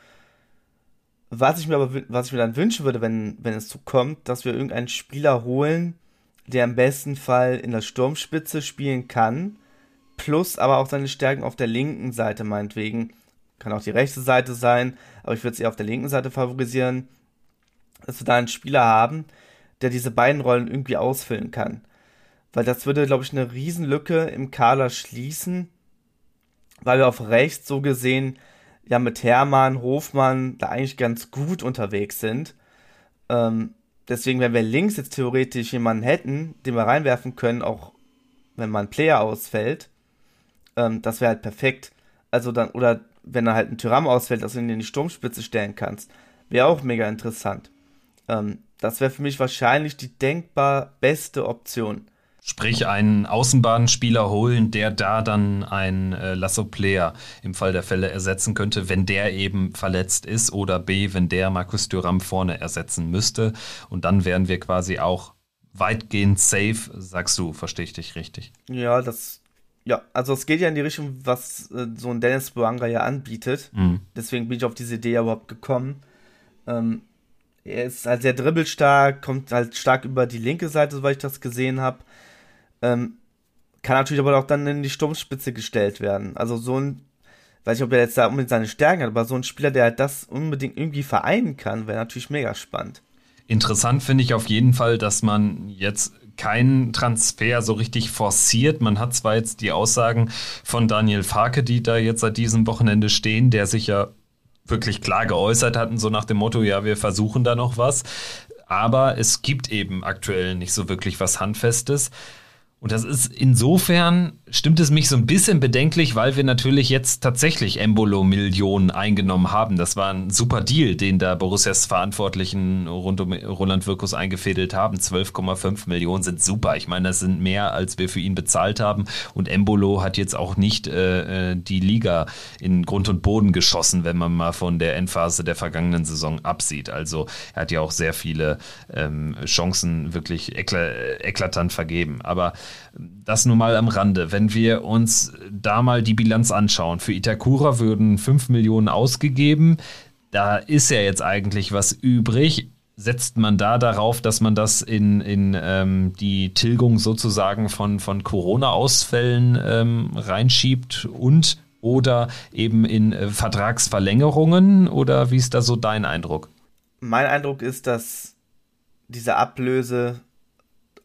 Was ich mir aber, was ich mir dann wünschen würde, wenn, wenn es so kommt, dass wir irgendeinen Spieler holen, der im besten Fall in der Sturmspitze spielen kann, plus aber auch seine Stärken auf der linken Seite meinetwegen. Kann auch die rechte Seite sein, aber ich würde es eher auf der linken Seite favorisieren, dass wir da einen Spieler haben, der diese beiden Rollen irgendwie ausfüllen kann. Weil das würde, glaube ich, eine Riesenlücke im Kader schließen, weil wir auf rechts so gesehen ja mit Hermann, Hofmann da eigentlich ganz gut unterwegs sind. Ähm, deswegen, wenn wir links jetzt theoretisch jemanden hätten, den wir reinwerfen können, auch wenn mal ein Player ausfällt, ähm, das wäre halt perfekt. Also dann, oder wenn er halt ein Tyram ausfällt, dass du ihn in die Sturmspitze stellen kannst, wäre auch mega interessant. Ähm, das wäre für mich wahrscheinlich die denkbar beste Option. Sprich, einen Außenbahnspieler holen, der da dann einen äh, Lasso-Player im Fall der Fälle ersetzen könnte, wenn der eben verletzt ist oder B, wenn der Markus Thuram vorne ersetzen müsste. Und dann wären wir quasi auch weitgehend safe, sagst du, verstehe ich dich richtig? Ja, das, ja, also es geht ja in die Richtung, was äh, so ein Dennis Boanga ja anbietet. Mhm. Deswegen bin ich auf diese Idee überhaupt gekommen. Ähm, er ist halt sehr dribbelstark, kommt halt stark über die linke Seite, soweit ich das gesehen habe. Ähm, kann natürlich aber auch dann in die Sturmspitze gestellt werden. Also so ein, weiß ich, ob er jetzt da unbedingt seine Stärken hat, aber so ein Spieler, der halt das unbedingt irgendwie vereinen kann, wäre natürlich mega spannend. Interessant finde ich auf jeden Fall, dass man jetzt keinen Transfer so richtig forciert. Man hat zwar jetzt die Aussagen von Daniel Farke, die da jetzt seit diesem Wochenende stehen, der sich ja wirklich klar geäußert hatten, so nach dem Motto, ja, wir versuchen da noch was. Aber es gibt eben aktuell nicht so wirklich was Handfestes. Und das ist insofern, stimmt es mich so ein bisschen bedenklich, weil wir natürlich jetzt tatsächlich Embolo-Millionen eingenommen haben. Das war ein super Deal, den da Borussias Verantwortlichen rund um Roland Wirkus eingefädelt haben. 12,5 Millionen sind super. Ich meine, das sind mehr, als wir für ihn bezahlt haben. Und Embolo hat jetzt auch nicht äh, äh die Liga in Grund und Boden geschossen, wenn man mal von der Endphase der vergangenen Saison absieht. Also er hat ja auch sehr viele ähm, Chancen wirklich ekl eklatant vergeben. Aber das nur mal am Rande. Wenn wir uns da mal die Bilanz anschauen, für Itakura würden 5 Millionen ausgegeben. Da ist ja jetzt eigentlich was übrig. Setzt man da darauf, dass man das in, in ähm, die Tilgung sozusagen von, von Corona-Ausfällen ähm, reinschiebt und oder eben in äh, Vertragsverlängerungen? Oder wie ist da so dein Eindruck? Mein Eindruck ist, dass diese Ablöse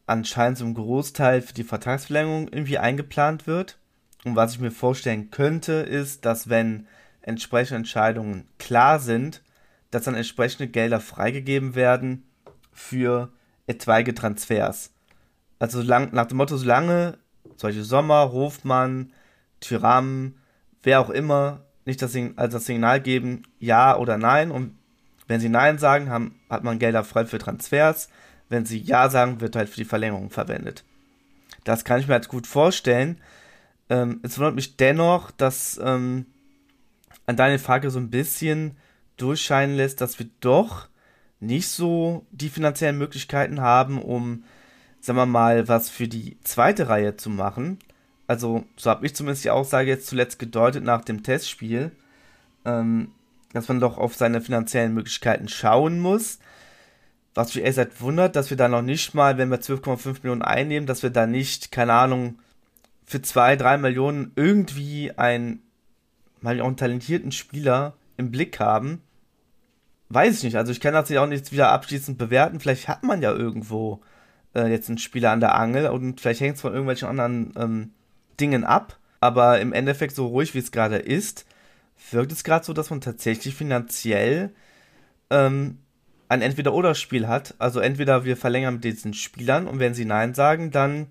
anscheinend zum Großteil für die Vertragsverlängerung irgendwie eingeplant wird Und was ich mir vorstellen könnte, ist, dass wenn entsprechende Entscheidungen klar sind, dass dann entsprechende Gelder freigegeben werden für etwaige Transfers. Also lang, nach dem Motto, solange solche Sommer, Hofmann, Tyram, wer auch immer, nicht das, also das Signal geben, ja oder nein. Und wenn sie Nein sagen, haben, hat man Gelder frei für Transfers. Wenn sie Ja sagen, wird halt für die Verlängerung verwendet. Das kann ich mir halt gut vorstellen. Ähm, es wundert mich dennoch, dass ähm, an deine Frage so ein bisschen durchscheinen lässt, dass wir doch nicht so die finanziellen Möglichkeiten haben, um, sagen wir mal, was für die zweite Reihe zu machen. Also, so habe ich zumindest die Aussage jetzt zuletzt gedeutet nach dem Testspiel, ähm, dass man doch auf seine finanziellen Möglichkeiten schauen muss. Was mich echt seit wundert, dass wir da noch nicht mal, wenn wir 12,5 Millionen einnehmen, dass wir da nicht, keine Ahnung, für 2, 3 Millionen irgendwie einen, mal auch einen talentierten Spieler im Blick haben, weiß ich nicht. Also ich kann das ja auch nicht wieder abschließend bewerten. Vielleicht hat man ja irgendwo äh, jetzt einen Spieler an der Angel und vielleicht hängt es von irgendwelchen anderen ähm, Dingen ab. Aber im Endeffekt, so ruhig wie es gerade ist, wirkt es gerade so, dass man tatsächlich finanziell ähm, ein Entweder-Oder-Spiel hat. Also entweder wir verlängern mit diesen Spielern und wenn sie Nein sagen, dann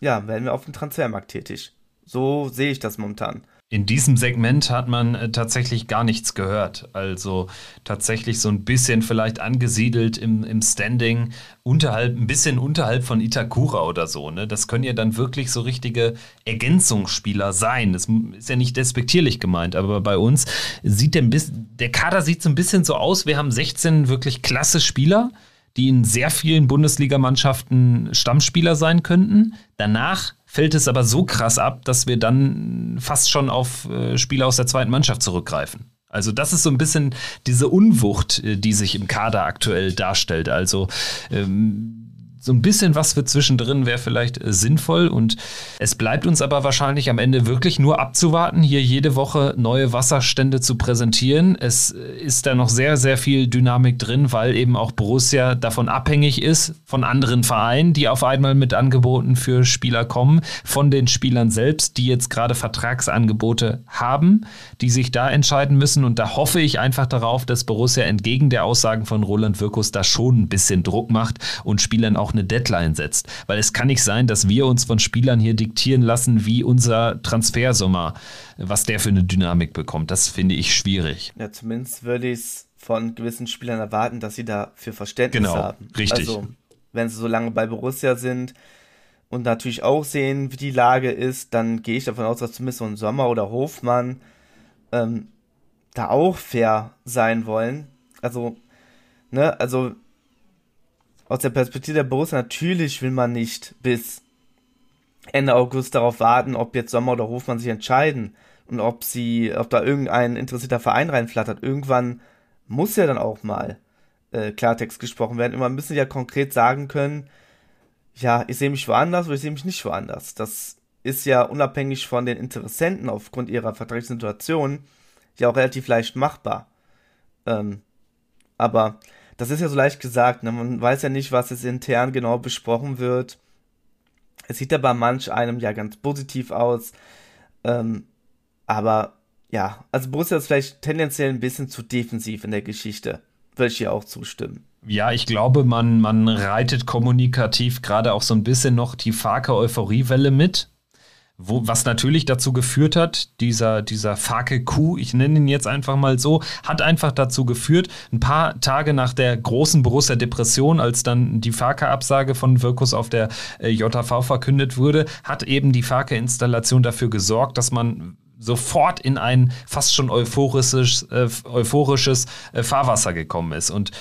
ja, werden wir auf dem Transfermarkt tätig. So sehe ich das momentan. In diesem Segment hat man äh, tatsächlich gar nichts gehört. Also tatsächlich so ein bisschen vielleicht angesiedelt im, im Standing, unterhalb, ein bisschen unterhalb von Itakura oder so. Ne? Das können ja dann wirklich so richtige Ergänzungsspieler sein. Das ist ja nicht despektierlich gemeint, aber bei uns sieht der, der Kader sieht so ein bisschen so aus. Wir haben 16 wirklich klasse Spieler die in sehr vielen Bundesligamannschaften Stammspieler sein könnten. Danach fällt es aber so krass ab, dass wir dann fast schon auf äh, Spieler aus der zweiten Mannschaft zurückgreifen. Also das ist so ein bisschen diese Unwucht, äh, die sich im Kader aktuell darstellt. Also ähm, so ein bisschen was für zwischendrin wäre vielleicht äh, sinnvoll und es bleibt uns aber wahrscheinlich am Ende wirklich nur abzuwarten, hier jede Woche neue Wasserstände zu präsentieren. Es äh, ist da noch sehr, sehr viel Dynamik drin, weil eben auch Borussia davon abhängig ist, von anderen Vereinen, die auf einmal mit Angeboten für Spieler kommen, von den Spielern selbst, die jetzt gerade Vertragsangebote haben, die sich da entscheiden müssen und da hoffe ich einfach darauf, dass Borussia entgegen der Aussagen von Roland Wirkus da schon ein bisschen Druck macht und Spielern auch eine Deadline setzt. Weil es kann nicht sein, dass wir uns von Spielern hier diktieren lassen, wie unser Transfersummer, was der für eine Dynamik bekommt. Das finde ich schwierig. Ja, zumindest würde ich es von gewissen Spielern erwarten, dass sie dafür Verständnis genau, haben. Richtig. Also, wenn sie so lange bei Borussia sind und natürlich auch sehen, wie die Lage ist, dann gehe ich davon aus, dass zumindest so ein Sommer oder Hofmann ähm, da auch fair sein wollen. Also, ne, also aus der Perspektive der Borussia, natürlich will man nicht bis Ende August darauf warten, ob jetzt Sommer oder Hofmann sich entscheiden und ob sie, ob da irgendein interessierter Verein reinflattert. Irgendwann muss ja dann auch mal äh, Klartext gesprochen werden. Immer müssen sie ja konkret sagen können, ja, ich sehe mich woanders oder ich sehe mich nicht woanders. Das ist ja unabhängig von den Interessenten aufgrund ihrer vertraglichen ja auch relativ leicht machbar. Ähm, aber das ist ja so leicht gesagt, ne? man weiß ja nicht, was es intern genau besprochen wird. Es sieht ja bei manch einem ja ganz positiv aus. Ähm, aber ja, also Borussia ist vielleicht tendenziell ein bisschen zu defensiv in der Geschichte. Würde ich hier auch zustimmen. Ja, ich glaube, man, man reitet kommunikativ gerade auch so ein bisschen noch die Farke-Euphoriewelle mit. Wo, was natürlich dazu geführt hat, dieser, dieser Fake Coup, ich nenne ihn jetzt einfach mal so, hat einfach dazu geführt, ein paar Tage nach der großen Borussia-Depression, als dann die Fake-Absage von Wirkus auf der äh, JV verkündet wurde, hat eben die Fake-Installation dafür gesorgt, dass man sofort in ein fast schon euphorisches, äh, euphorisches äh, Fahrwasser gekommen ist. Und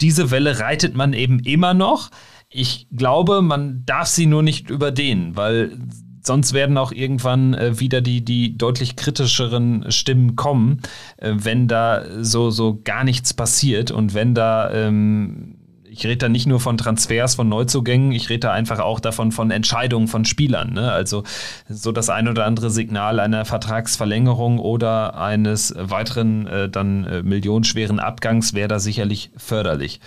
diese Welle reitet man eben immer noch. Ich glaube, man darf sie nur nicht überdehnen, weil sonst werden auch irgendwann äh, wieder die, die deutlich kritischeren Stimmen kommen, äh, wenn da so, so gar nichts passiert und wenn da, ähm, ich rede da nicht nur von Transfers, von Neuzugängen, ich rede da einfach auch davon von Entscheidungen von Spielern. Ne? Also so das ein oder andere Signal einer Vertragsverlängerung oder eines weiteren äh, dann äh, millionenschweren Abgangs wäre da sicherlich förderlich.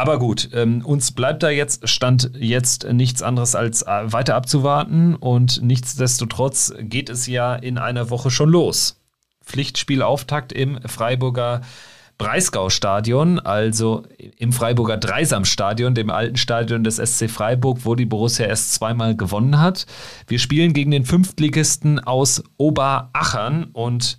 Aber gut, ähm, uns bleibt da jetzt, stand jetzt nichts anderes als äh, weiter abzuwarten und nichtsdestotrotz geht es ja in einer Woche schon los. Pflichtspielauftakt im Freiburger Breisgau-Stadion, also im Freiburger Dreisam-Stadion, dem alten Stadion des SC Freiburg, wo die Borussia erst zweimal gewonnen hat. Wir spielen gegen den Fünftligisten aus Oberachern und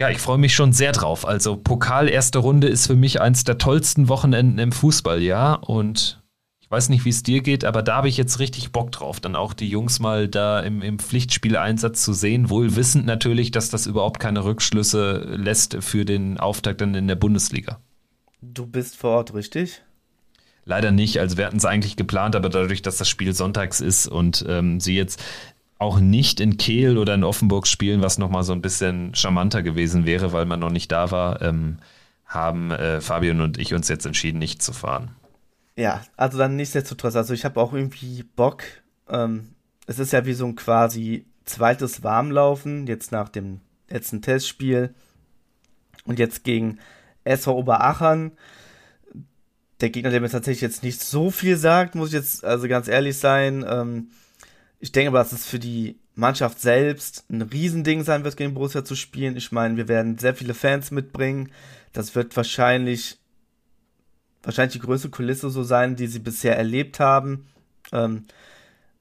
ja, ich freue mich schon sehr drauf. Also Pokal erste Runde ist für mich eins der tollsten Wochenenden im Fußballjahr und ich weiß nicht, wie es dir geht, aber da habe ich jetzt richtig Bock drauf, dann auch die Jungs mal da im, im Pflichtspieleinsatz zu sehen. Wohl wissend natürlich, dass das überhaupt keine Rückschlüsse lässt für den Auftakt dann in der Bundesliga. Du bist vor Ort, richtig? Leider nicht. Also wir hatten es eigentlich geplant, aber dadurch, dass das Spiel sonntags ist und ähm, sie jetzt auch nicht in Kehl oder in Offenburg spielen, was nochmal so ein bisschen charmanter gewesen wäre, weil man noch nicht da war, ähm, haben äh, Fabian und ich uns jetzt entschieden, nicht zu fahren. Ja, also dann nichtsdestotrotz, also ich habe auch irgendwie Bock. Ähm, es ist ja wie so ein quasi zweites Warmlaufen, jetzt nach dem letzten Testspiel. Und jetzt gegen SV Oberachern. Der Gegner, der mir tatsächlich jetzt nicht so viel sagt, muss ich jetzt also ganz ehrlich sein. Ähm, ich denke aber, dass es für die Mannschaft selbst ein Riesending sein wird, gegen Borussia zu spielen. Ich meine, wir werden sehr viele Fans mitbringen. Das wird wahrscheinlich wahrscheinlich die größte Kulisse so sein, die sie bisher erlebt haben. Ähm,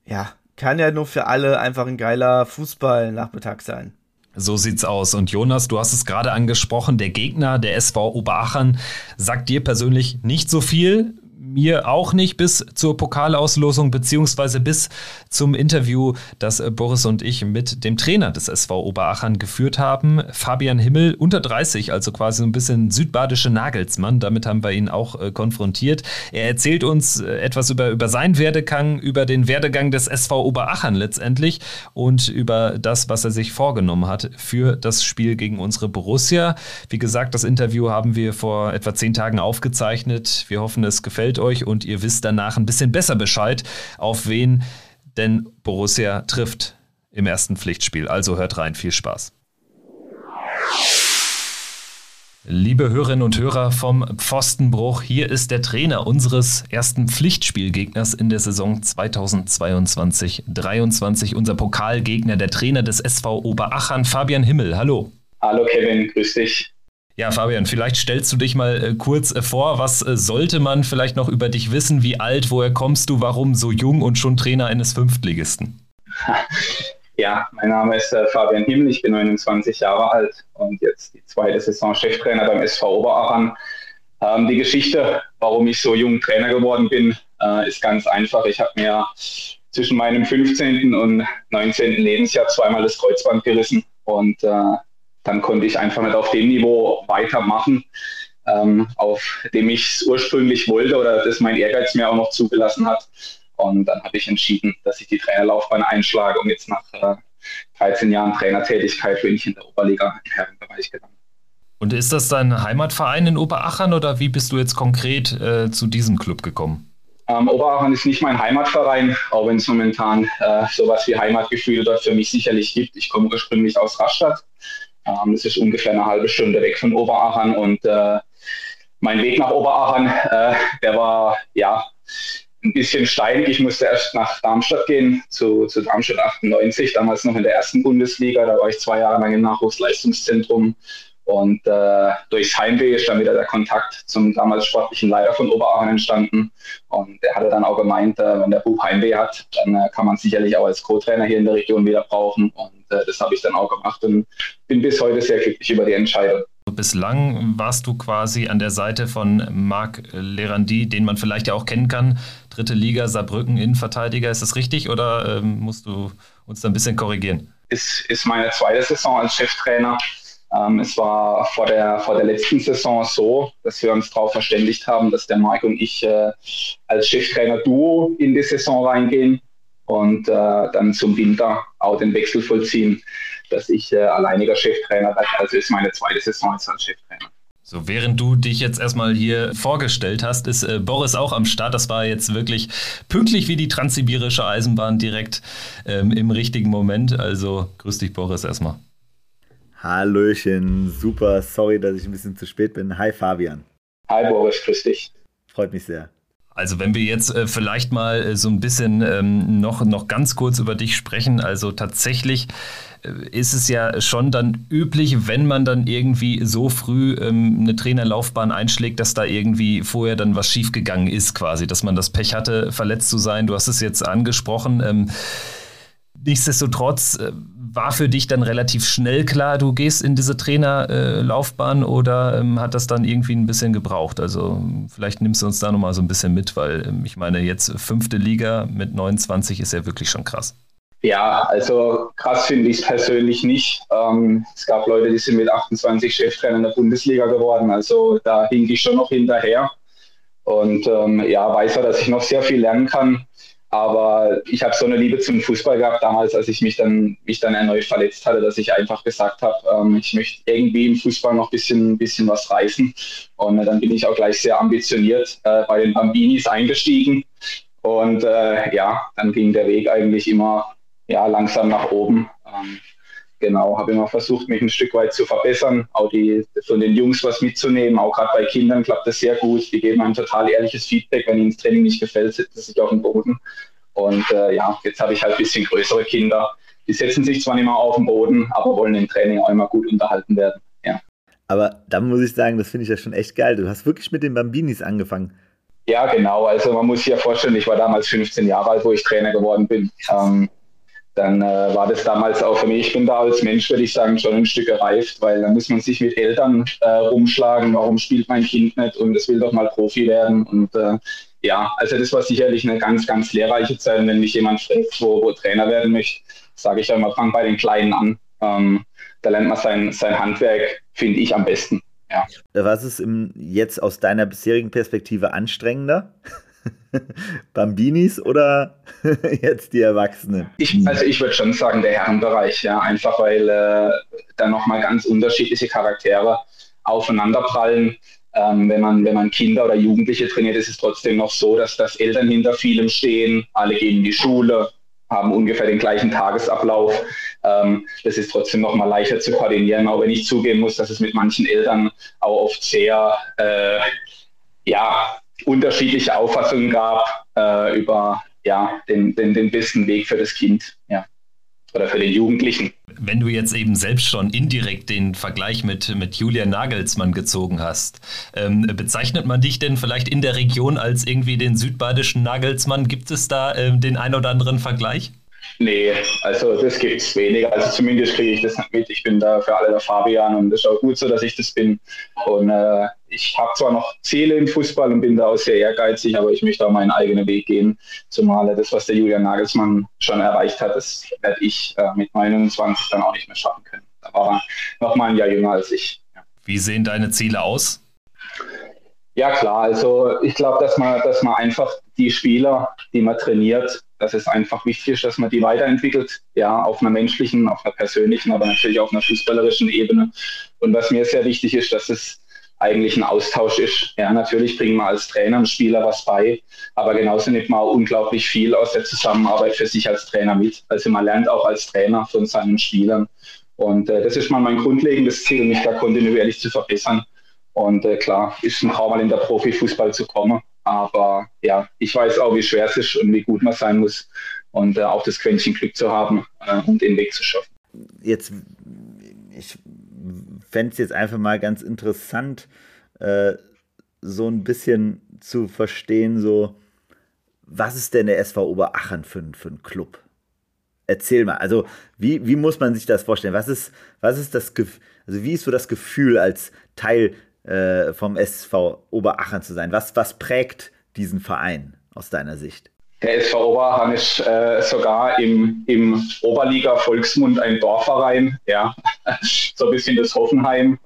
ja, kann ja nur für alle einfach ein geiler Fußball-Nachmittag sein. So sieht's aus. Und Jonas, du hast es gerade angesprochen, der Gegner, der SV Oberachern, sagt dir persönlich nicht so viel mir auch nicht bis zur Pokalauslosung beziehungsweise bis zum Interview, das äh, Boris und ich mit dem Trainer des SV Oberachern geführt haben. Fabian Himmel, unter 30, also quasi ein bisschen südbadische Nagelsmann. Damit haben wir ihn auch äh, konfrontiert. Er erzählt uns äh, etwas über, über seinen Werdegang, über den Werdegang des SV Oberachern letztendlich und über das, was er sich vorgenommen hat für das Spiel gegen unsere Borussia. Wie gesagt, das Interview haben wir vor etwa zehn Tagen aufgezeichnet. Wir hoffen, es gefällt euch und ihr wisst danach ein bisschen besser Bescheid, auf wen denn Borussia trifft im ersten Pflichtspiel. Also hört rein, viel Spaß. Liebe Hörerinnen und Hörer vom Pfostenbruch, hier ist der Trainer unseres ersten Pflichtspielgegners in der Saison 2022-23, unser Pokalgegner, der Trainer des SV Oberachern, Fabian Himmel. Hallo. Hallo Kevin, grüß dich. Ja, Fabian, vielleicht stellst du dich mal äh, kurz äh, vor. Was äh, sollte man vielleicht noch über dich wissen? Wie alt, woher kommst du, warum so jung und schon Trainer eines Fünftligisten? Ja, mein Name ist äh, Fabian Himmel, ich bin 29 Jahre alt und jetzt die zweite Saison Cheftrainer beim SV Oberachern. Ähm, die Geschichte, warum ich so jung Trainer geworden bin, äh, ist ganz einfach. Ich habe mir zwischen meinem 15. und 19. Lebensjahr zweimal das Kreuzband gerissen und äh, dann konnte ich einfach nicht auf dem Niveau weitermachen, ähm, auf dem ich es ursprünglich wollte oder das mein Ehrgeiz mir auch noch zugelassen hat. Und dann habe ich entschieden, dass ich die Trainerlaufbahn einschlage und jetzt nach äh, 13 Jahren Trainertätigkeit bin ich in der Oberliga im Herrenbereich gelandet. Und ist das dein Heimatverein in Oberachern oder wie bist du jetzt konkret äh, zu diesem Club gekommen? Ähm, Oberachern ist nicht mein Heimatverein, auch wenn es momentan äh, sowas wie Heimatgefühle dort für mich sicherlich gibt. Ich komme ursprünglich aus Rastatt, ähm, das ist ungefähr eine halbe Stunde weg von Oberachern und äh, mein Weg nach Oberachern, äh, der war ja ein bisschen steinig. Ich musste erst nach Darmstadt gehen, zu, zu Darmstadt 98, damals noch in der ersten Bundesliga. Da war ich zwei Jahre lang im Nachwuchsleistungszentrum und äh, durchs Heimweh ist dann wieder der Kontakt zum damals sportlichen Leiter von Oberachern entstanden. Und der hatte dann auch gemeint, äh, wenn der Bub Heimweh hat, dann äh, kann man sicherlich auch als Co-Trainer hier in der Region wieder brauchen. Und äh, das habe ich dann auch gemacht und bin bis heute sehr glücklich über die Entscheidung. Bislang warst du quasi an der Seite von Marc Lerandi, den man vielleicht ja auch kennen kann. Dritte Liga, Saarbrücken, Innenverteidiger. Ist das richtig oder ähm, musst du uns da ein bisschen korrigieren? Es ist meine zweite Saison als Cheftrainer. Ähm, es war vor der, vor der letzten Saison so, dass wir uns darauf verständigt haben, dass der Marc und ich äh, als Cheftrainer-Duo in die Saison reingehen und äh, dann zum Winter auch den Wechsel vollziehen, dass ich äh, alleiniger Cheftrainer werde. Also ist meine zweite Saison als Cheftrainer. So, während du dich jetzt erstmal hier vorgestellt hast, ist äh, Boris auch am Start. Das war jetzt wirklich pünktlich wie die transsibirische Eisenbahn direkt ähm, im richtigen Moment. Also grüß dich, Boris, erstmal. Hallöchen, super, sorry, dass ich ein bisschen zu spät bin. Hi Fabian. Hi Boris, grüß dich. Freut mich sehr. Also wenn wir jetzt äh, vielleicht mal äh, so ein bisschen ähm, noch, noch ganz kurz über dich sprechen, also tatsächlich äh, ist es ja schon dann üblich, wenn man dann irgendwie so früh ähm, eine Trainerlaufbahn einschlägt, dass da irgendwie vorher dann was schiefgegangen ist quasi, dass man das Pech hatte, verletzt zu sein. Du hast es jetzt angesprochen. Ähm, nichtsdestotrotz äh, war für dich dann relativ schnell klar, du gehst in diese Trainerlaufbahn äh, oder ähm, hat das dann irgendwie ein bisschen gebraucht? Also vielleicht nimmst du uns da nochmal so ein bisschen mit, weil ähm, ich meine, jetzt fünfte Liga mit 29 ist ja wirklich schon krass. Ja, also krass finde ich es persönlich nicht. Ähm, es gab Leute, die sind mit 28 Cheftrainer in der Bundesliga geworden. Also da hing ich schon noch hinterher. Und ähm, ja, weiß er, dass ich noch sehr viel lernen kann. Aber ich habe so eine Liebe zum Fußball gehabt damals, als ich mich dann, mich dann erneut verletzt hatte, dass ich einfach gesagt habe, ähm, ich möchte irgendwie im Fußball noch ein bisschen, bisschen was reißen. Und äh, dann bin ich auch gleich sehr ambitioniert äh, bei den Bambinis eingestiegen. Und äh, ja, dann ging der Weg eigentlich immer ja, langsam nach oben. Ähm, genau, habe immer versucht, mich ein Stück weit zu verbessern, auch die von den Jungs was mitzunehmen. Auch gerade bei Kindern klappt das sehr gut. Die geben ein total ehrliches Feedback, wenn ihnen das Training nicht gefällt, sitzen sich auf dem Boden. Und äh, ja, jetzt habe ich halt ein bisschen größere Kinder. Die setzen sich zwar nicht mehr auf den Boden, aber wollen im Training auch immer gut unterhalten werden. Ja. Aber da muss ich sagen, das finde ich ja schon echt geil. Du hast wirklich mit den Bambinis angefangen. Ja, genau. Also man muss sich ja vorstellen, ich war damals 15 Jahre alt, wo ich Trainer geworden bin. Ähm, dann äh, war das damals auch für mich, ich bin da als Mensch, würde ich sagen, schon ein Stück gereift, weil da muss man sich mit Eltern äh, rumschlagen, warum spielt mein Kind nicht und es will doch mal Profi werden. Und äh, ja, also das war sicherlich eine ganz, ganz lehrreiche Zeit. Und wenn mich jemand fragt, wo, wo Trainer werden möchte, sage ich immer, fang bei den Kleinen an. Ähm, da lernt man sein, sein Handwerk, finde ich, am besten. Ja. Was ist im, jetzt aus deiner bisherigen Perspektive anstrengender? Bambinis oder jetzt die Erwachsenen? Ich, also ich würde schon sagen, der Herrenbereich, ja, einfach weil äh, da nochmal ganz unterschiedliche Charaktere aufeinanderprallen. Ähm, wenn, man, wenn man Kinder oder Jugendliche trainiert, ist es trotzdem noch so, dass, dass Eltern hinter vielem stehen, alle gehen in die Schule, haben ungefähr den gleichen Tagesablauf. Ähm, das ist trotzdem noch mal leichter zu koordinieren, auch wenn ich zugeben muss, dass es mit manchen Eltern auch oft sehr äh, ja, unterschiedliche Auffassungen gab äh, über ja, den, den, den besten Weg für das Kind ja, oder für den Jugendlichen. Wenn du jetzt eben selbst schon indirekt den Vergleich mit, mit Julian Nagelsmann gezogen hast, ähm, bezeichnet man dich denn vielleicht in der Region als irgendwie den südbadischen Nagelsmann? Gibt es da ähm, den ein oder anderen Vergleich? Nee, also das gibt es weniger. Also zumindest kriege ich das nicht mit. Ich bin da für alle der Fabian und das ist auch gut so, dass ich das bin. Und äh, ich habe zwar noch Ziele im Fußball und bin da auch sehr ehrgeizig, aber ich möchte auch meinen eigenen Weg gehen. Zumal das, was der Julian Nagelsmann schon erreicht hat, das werde ich äh, mit 29 dann auch nicht mehr schaffen können. Da war er noch mal ein Jahr jünger als ich. Ja. Wie sehen deine Ziele aus? Ja klar, also ich glaube, dass man, dass man einfach die Spieler, die man trainiert, dass es einfach wichtig ist, dass man die weiterentwickelt, ja, auf einer menschlichen, auf einer persönlichen, aber natürlich auf einer fußballerischen Ebene. Und was mir sehr wichtig ist, dass es eigentlich ein Austausch ist. Ja, natürlich bringen wir als Trainer und Spieler was bei, aber genauso nimmt man auch unglaublich viel aus der Zusammenarbeit für sich als Trainer mit. Also man lernt auch als Trainer von seinen Spielern. Und äh, das ist mal mein grundlegendes Ziel, mich da kontinuierlich zu verbessern. Und äh, klar, ist ein Traum, mal in der Profifußball zu kommen. Aber ja, ich weiß auch, wie schwer es ist und wie gut man sein muss und äh, auch das Quäntchen Glück zu haben äh, und den Weg zu schaffen. Jetzt, ich fände es jetzt einfach mal ganz interessant, äh, so ein bisschen zu verstehen, so, was ist denn der SV Oberachern für, für ein Club? Erzähl mal, also wie, wie muss man sich das vorstellen? Was ist, was ist das, also wie ist so das Gefühl als Teil äh, vom SV Oberachern zu sein? Was, was prägt diesen Verein aus deiner Sicht? Der SV Oberachern ist äh, sogar im, im Oberliga-Volksmund ein Dorfverein, ja. so ein bisschen das Hoffenheim,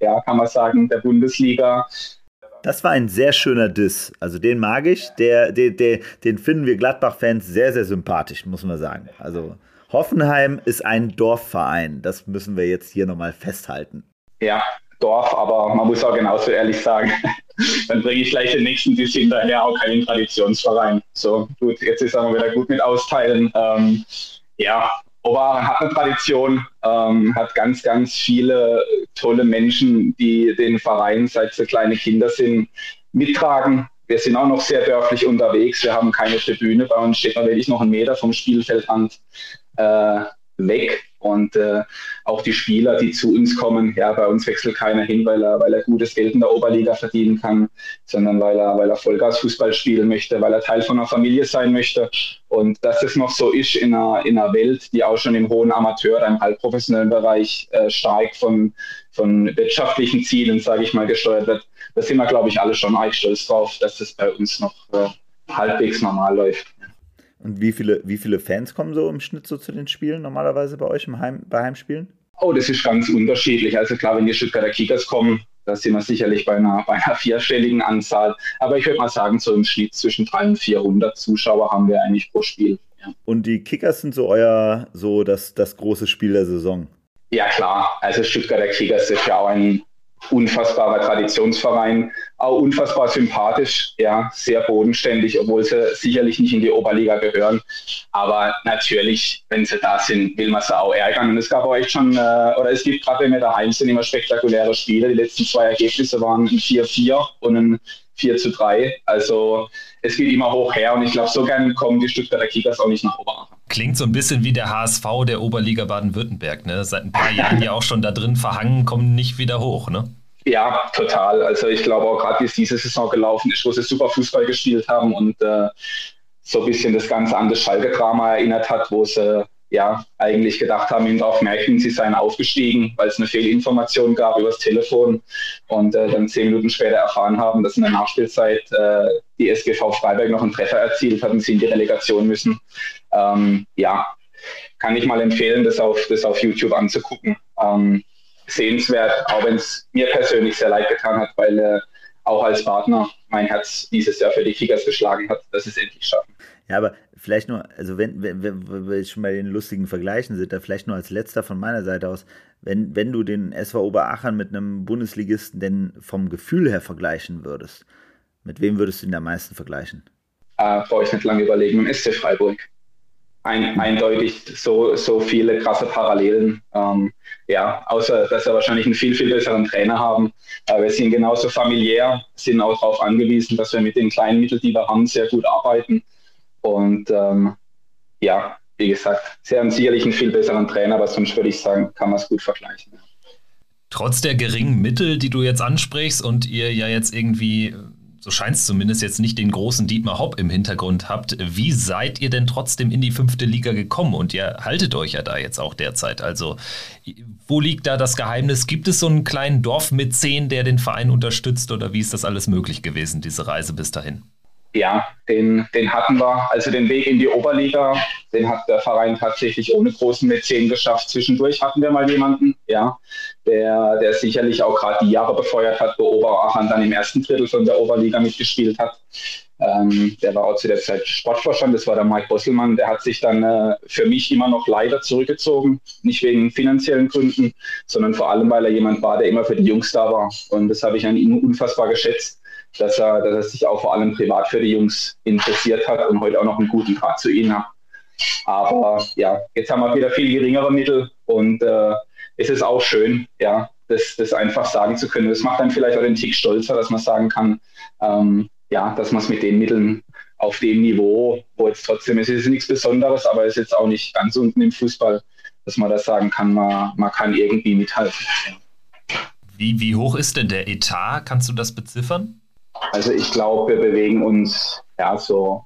ja, kann man sagen, der Bundesliga. Das war ein sehr schöner Diss. Also den mag ich. Der, der, der, den finden wir Gladbach-Fans sehr, sehr sympathisch, muss man sagen. Also Hoffenheim ist ein Dorfverein. Das müssen wir jetzt hier nochmal festhalten. Ja, Dorf, aber man muss auch genauso ehrlich sagen, dann bringe ich gleich den nächsten Diss hinterher, auch keinen Traditionsverein. So, gut, jetzt ist aber wieder gut mit austeilen. Ähm, ja, Oberhausen hat eine Tradition, ähm, hat ganz, ganz viele tolle Menschen, die den Verein, seit sie kleine Kinder sind, mittragen. wir sind auch noch sehr dörflich unterwegs. Wir haben keine Tribüne. Bei uns steht man wirklich noch einen Meter vom Spielfeldrand äh, weg. Und äh, auch die Spieler, die zu uns kommen, ja, bei uns wechselt keiner hin, weil er, weil er gutes Geld in der Oberliga verdienen kann, sondern weil er, weil er Vollgasfußball spielen möchte, weil er Teil von einer Familie sein möchte. Und dass es noch so ist in einer, in einer Welt, die auch schon im hohen Amateur- oder im halbprofessionellen Bereich äh, stark von, von wirtschaftlichen Zielen, sage ich mal, gesteuert wird, da sind wir, glaube ich, alle schon eigentlich stolz drauf, dass das bei uns noch äh, halbwegs normal läuft. Und wie viele, wie viele Fans kommen so im Schnitt so zu den Spielen normalerweise bei euch im Heim, bei Heimspielen? Oh, das ist ganz unterschiedlich. Also klar, wenn die Stuttgarter Kickers kommen, da sind wir sicherlich bei einer, bei einer vierstelligen Anzahl. Aber ich würde mal sagen, so im Schnitt zwischen 300 und 400 Zuschauer haben wir eigentlich pro Spiel. Ja. Und die Kickers sind so euer, so das, das große Spiel der Saison? Ja klar, also Stuttgarter Kickers ist ja auch ein unfassbarer Traditionsverein, auch unfassbar sympathisch, ja, sehr bodenständig, obwohl sie sicherlich nicht in die Oberliga gehören. Aber natürlich, wenn sie da sind, will man sie auch ärgern. Und es gab auch echt schon, äh, oder es gibt gerade, wenn wir daheim sind, immer spektakuläre Spiele. Die letzten zwei Ergebnisse waren ein 4-4 und ein 4 zu 3. Also es geht immer hoch her und ich glaube, so gern kommen die Stuttgarter Kickers auch nicht nach Oberachern. Klingt so ein bisschen wie der HSV der Oberliga Baden-Württemberg, ne? Seit ein paar Jahren ja auch schon da drin verhangen, kommen nicht wieder hoch, ne? Ja, total. Also ich glaube auch gerade, wie es diese Saison gelaufen ist, wo sie super Fußball gespielt haben und äh, so ein bisschen das Ganze an das Schalke-Drama erinnert hat, wo sie ja eigentlich gedacht haben, in Dorfmärkten, sie seien aufgestiegen, weil es eine Fehlinformation gab übers Telefon und äh, dann zehn Minuten später erfahren haben, dass in der Nachspielzeit äh, die SGV Freiberg noch einen Treffer erzielt hat und sie in die Relegation müssen. Ähm, ja, kann ich mal empfehlen, das auf, das auf YouTube anzugucken. Ähm, sehenswert, auch wenn es mir persönlich sehr leid getan hat, weil äh, auch als Partner mein Herz dieses Jahr für die Kickers geschlagen hat, dass es endlich schaffen. Ja, aber vielleicht nur, also wenn, wenn, wenn wir schon bei den lustigen Vergleichen sind, da vielleicht nur als letzter von meiner Seite aus, wenn, wenn du den SV Oberachern mit einem Bundesligisten denn vom Gefühl her vergleichen würdest, mit wem würdest du ihn am meisten vergleichen? Äh, brauche ich nicht lange überlegen, mit SC Freiburg ein, eindeutig so, so viele krasse Parallelen. Ähm, ja, außer dass wir wahrscheinlich einen viel, viel besseren Trainer haben. Aber wir sind genauso familiär, sind auch darauf angewiesen, dass wir mit den kleinen Mitteln, die wir haben, sehr gut arbeiten. Und ähm, ja, wie gesagt, sie haben sicherlich einen viel besseren Trainer, aber sonst würde ich sagen, kann man es gut vergleichen. Trotz der geringen Mittel, die du jetzt ansprichst und ihr ja jetzt irgendwie so scheint es zumindest jetzt nicht den großen Dietmar Hopp im Hintergrund habt. Wie seid ihr denn trotzdem in die fünfte Liga gekommen? Und ihr haltet euch ja da jetzt auch derzeit. Also, wo liegt da das Geheimnis? Gibt es so einen kleinen Dorfmäzen, der den Verein unterstützt? Oder wie ist das alles möglich gewesen, diese Reise bis dahin? Ja, den, den hatten wir. Also den Weg in die Oberliga, den hat der Verein tatsächlich ohne großen Mäzen geschafft. Zwischendurch hatten wir mal jemanden, ja, der, der sicherlich auch gerade die Jahre befeuert hat, wo Oberachern dann im ersten Drittel von der Oberliga mitgespielt hat. Ähm, der war auch zu der Zeit Sportvorstand, das war der Mike Bosselmann. Der hat sich dann äh, für mich immer noch leider zurückgezogen. Nicht wegen finanziellen Gründen, sondern vor allem, weil er jemand war, der immer für die Jungs da war. Und das habe ich an ihm unfassbar geschätzt dass er, dass er sich auch vor allem privat für die Jungs interessiert hat und heute auch noch einen guten Draht zu ihnen hat. Aber ja, jetzt haben wir wieder viel geringere Mittel und äh, es ist auch schön, ja, das, das einfach sagen zu können. Das macht dann vielleicht auch den Tick stolzer, dass man sagen kann, ähm, ja, dass man es mit den Mitteln auf dem Niveau, wo jetzt trotzdem ist, ist nichts Besonderes, aber es ist jetzt auch nicht ganz unten im Fußball, dass man das sagen kann, man, man kann irgendwie mithalten. Wie, wie hoch ist denn der Etat? Kannst du das beziffern? Also ich glaube, wir bewegen uns ja so,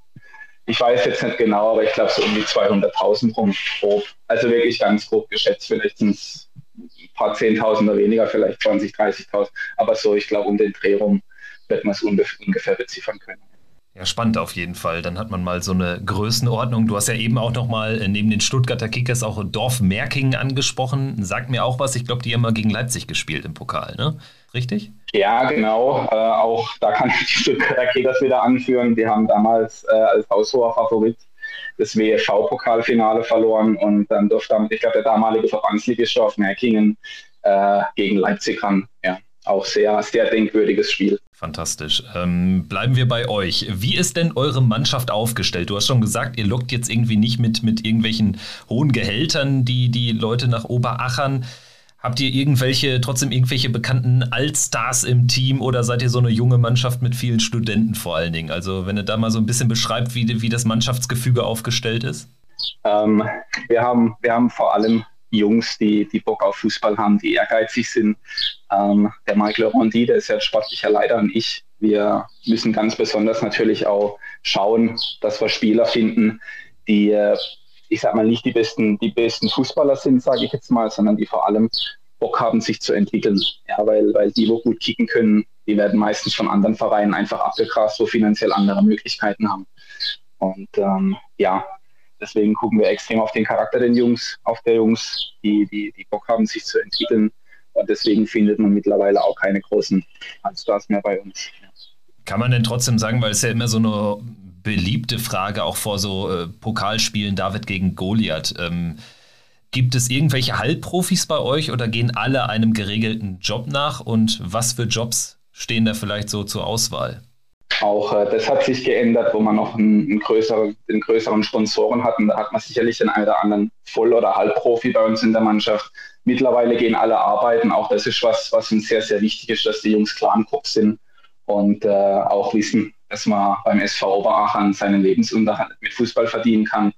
ich weiß jetzt nicht genau, aber ich glaube so um die 200.000 rum grob. Also wirklich ganz grob geschätzt, vielleicht sind es ein paar Zehntausender weniger, vielleicht 20, 30.000. Aber so, ich glaube, um den Dreh rum wird man es ungefähr beziffern können. Ja, spannend auf jeden Fall. Dann hat man mal so eine Größenordnung. Du hast ja eben auch noch mal äh, neben den Stuttgarter Kickers auch Dorf Merkingen angesprochen. Sagt mir auch was. Ich glaube, die haben mal gegen Leipzig gespielt im Pokal, ne? Richtig? Ja, genau. Äh, auch da kann ich die Stuttgarter Kickers wieder anführen. Die haben damals äh, als haushoher Favorit das WSV-Pokalfinale verloren und dann durfte, ich glaube, der damalige Verbandsligist Dorf Merkingen äh, gegen Leipzig ran. Ja, auch sehr, sehr denkwürdiges Spiel. Fantastisch. Ähm, bleiben wir bei euch. Wie ist denn eure Mannschaft aufgestellt? Du hast schon gesagt, ihr lockt jetzt irgendwie nicht mit, mit irgendwelchen hohen Gehältern die, die Leute nach Oberachern. Habt ihr irgendwelche, trotzdem irgendwelche bekannten Allstars im Team oder seid ihr so eine junge Mannschaft mit vielen Studenten vor allen Dingen? Also wenn ihr da mal so ein bisschen beschreibt, wie, wie das Mannschaftsgefüge aufgestellt ist. Ähm, wir, haben, wir haben vor allem Jungs, die, die Bock auf Fußball haben, die ehrgeizig sind. Ähm, der Michael Rondi, der ist ja sportlicher Leiter und ich, wir müssen ganz besonders natürlich auch schauen, dass wir Spieler finden, die, äh, ich sag mal, nicht die besten, die besten Fußballer sind, sage ich jetzt mal, sondern die vor allem Bock haben, sich zu entwickeln. Ja, weil, weil die, wo gut kicken können, die werden meistens von anderen Vereinen einfach abgegrast, wo finanziell andere Möglichkeiten haben. Und ähm, ja, deswegen gucken wir extrem auf den Charakter der Jungs, auf der Jungs, die, die, die Bock haben, sich zu entwickeln. Und deswegen findet man mittlerweile auch keine großen Allstars mehr bei uns. Kann man denn trotzdem sagen, weil es ja immer so eine beliebte Frage auch vor so äh, Pokalspielen David gegen Goliath. Ähm, gibt es irgendwelche Halbprofis bei euch oder gehen alle einem geregelten Job nach? Und was für Jobs stehen da vielleicht so zur Auswahl? Auch äh, das hat sich geändert, wo man noch einen, einen, größeren, einen größeren Sponsoren hat. Und da hat man sicherlich den einen oder anderen Voll- oder Halbprofi bei uns in der Mannschaft. Mittlerweile gehen alle arbeiten. Auch das ist was, was uns sehr, sehr wichtig ist, dass die Jungs klar im Kopf sind und äh, auch wissen, dass man beim SV Oberachern seinen Lebensunterhalt mit Fußball verdienen kann.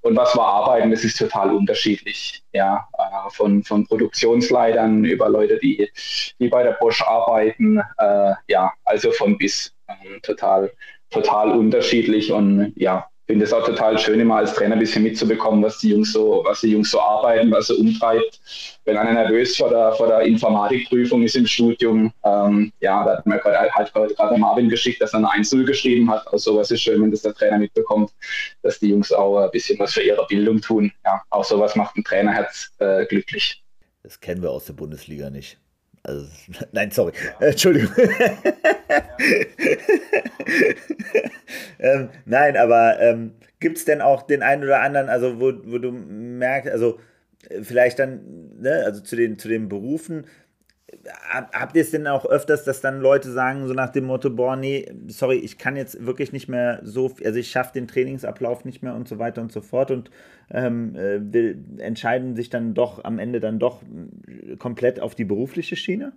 Und was wir arbeiten, das ist total unterschiedlich. Ja, äh, von, von Produktionsleitern über Leute, die, die bei der Bosch arbeiten. Äh, ja, also von bis. Ähm, total, total unterschiedlich und ja, finde es auch total schön, immer als Trainer ein bisschen mitzubekommen, was die Jungs so, was die Jungs so arbeiten, was sie umtreibt. Wenn einer nervös vor der, vor der Informatikprüfung ist im Studium, ähm, ja, da hat mir gerade halt gerade Marvin geschickt, dass er eine 1 geschrieben hat. Also sowas ist schön, wenn das der Trainer mitbekommt, dass die Jungs auch ein bisschen was für ihre Bildung tun. Ja, auch sowas macht ein Trainerherz äh, glücklich. Das kennen wir aus der Bundesliga nicht. Also, nein, sorry. Ja. Entschuldigung. ähm, nein, aber ähm, gibt es denn auch den einen oder anderen, also wo, wo du merkst, also äh, vielleicht dann, ne, also zu den, zu den Berufen, habt ihr es denn auch öfters, dass dann Leute sagen, so nach dem Motto, boah, nee, sorry, ich kann jetzt wirklich nicht mehr so, also ich schaffe den Trainingsablauf nicht mehr und so weiter und so fort und ähm, äh, will, entscheiden sich dann doch am Ende dann doch äh, komplett auf die berufliche Schiene?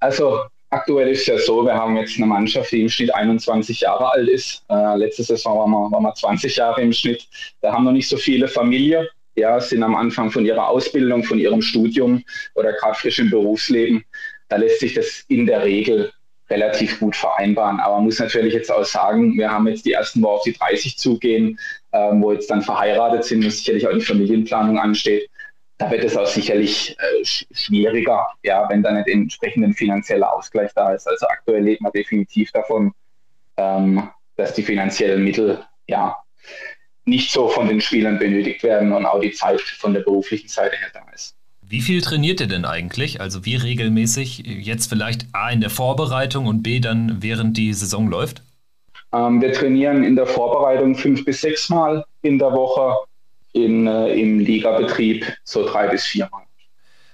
Also aktuell ist es ja so, wir haben jetzt eine Mannschaft, die im Schnitt 21 Jahre alt ist. Äh, letzte Saison waren wir, waren wir 20 Jahre im Schnitt. Da haben noch nicht so viele Familie ja, sind am Anfang von ihrer Ausbildung, von ihrem Studium oder gerade frisch im Berufsleben. Da lässt sich das in der Regel relativ gut vereinbaren. Aber man muss natürlich jetzt auch sagen, wir haben jetzt die ersten, wo auf die 30 zugehen, ähm, wo jetzt dann verheiratet sind und sicherlich auch die Familienplanung ansteht. Da wird es auch sicherlich äh, schwieriger, ja, wenn da nicht entsprechend ein finanzieller Ausgleich da ist. Also aktuell lebt man definitiv davon, ähm, dass die finanziellen Mittel ja nicht so von den Spielern benötigt werden und auch die Zeit von der beruflichen Seite her da ist. Wie viel trainiert ihr denn eigentlich? Also wie regelmäßig? Jetzt vielleicht A in der Vorbereitung und B dann während die Saison läuft? Ähm, wir trainieren in der Vorbereitung fünf bis sechs Mal in der Woche, in, äh, im Ligabetrieb so drei bis vier Mal.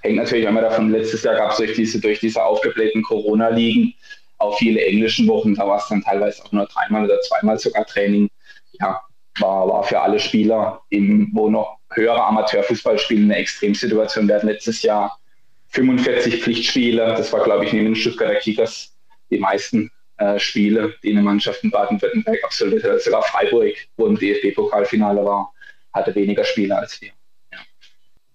Hängt natürlich immer davon, letztes Jahr gab es durch diese, durch diese aufgeblähten Corona-Ligen auch viele englischen Wochen, da war es dann teilweise auch nur dreimal oder zweimal sogar Training. Ja, war, war für alle Spieler, im, wo noch höhere Amateurfußball spielen, eine Extremsituation. Wir hatten letztes Jahr 45 Pflichtspiele. Das war, glaube ich, neben den Stuttgarter Kickers die meisten äh, Spiele, die eine Mannschaft in Baden-Württemberg absolviert hat. Sogar Freiburg, wo im DFB-Pokalfinale war, hatte weniger Spiele als wir.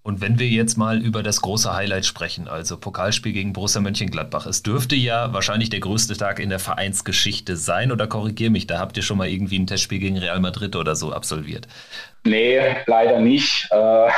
Und wenn wir jetzt mal über das große Highlight sprechen, also Pokalspiel gegen Borussia Mönchengladbach, es dürfte ja wahrscheinlich der größte Tag in der Vereinsgeschichte sein, oder korrigier mich, da habt ihr schon mal irgendwie ein Testspiel gegen Real Madrid oder so absolviert. Nee, leider nicht. Äh,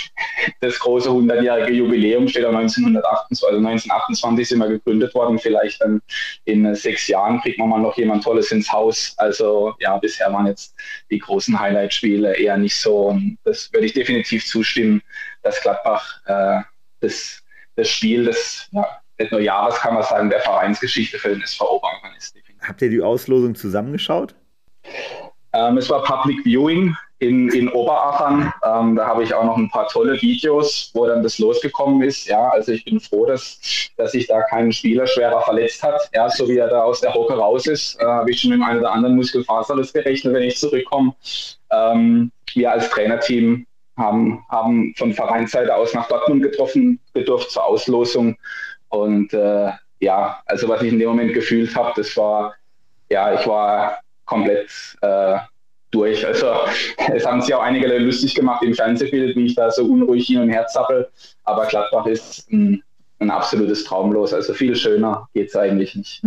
das große 100-jährige Jubiläum steht auch 1928, also 1928 sind wir gegründet worden. Vielleicht dann in sechs Jahren kriegt man mal noch jemand Tolles ins Haus. Also ja, bisher waren jetzt die großen Highlight-Spiele eher nicht so. Das würde ich definitiv zustimmen, dass Gladbach äh, das, das Spiel des, ja, nicht nur Jahres, kann man sagen, der Vereinsgeschichte für den SV Oberbayern ist. Definitiv. Habt ihr die Auslosung zusammengeschaut? Ähm, es war Public Viewing in, in Oberachern. Ähm, da habe ich auch noch ein paar tolle Videos, wo dann das losgekommen ist. Ja, also ich bin froh, dass, dass sich da kein Spieler schwerer verletzt hat. Ja, so wie er da aus der Hocke raus ist, äh, habe ich schon mit einem oder anderen Muskelfaserriss gerechnet, wenn ich zurückkomme. Ähm, wir als Trainerteam haben, haben von Vereinsseite aus nach Dortmund getroffen, gedurft zur Auslosung. Und äh, ja, also was ich in dem Moment gefühlt habe, das war, ja, ich war komplett äh, durch. Also es haben sich auch einige lustig gemacht im Fernsehbild, wie ich da so unruhig hin und her zappel. Aber Gladbach ist ein, ein absolutes Traumlos. Also viel schöner geht es eigentlich nicht.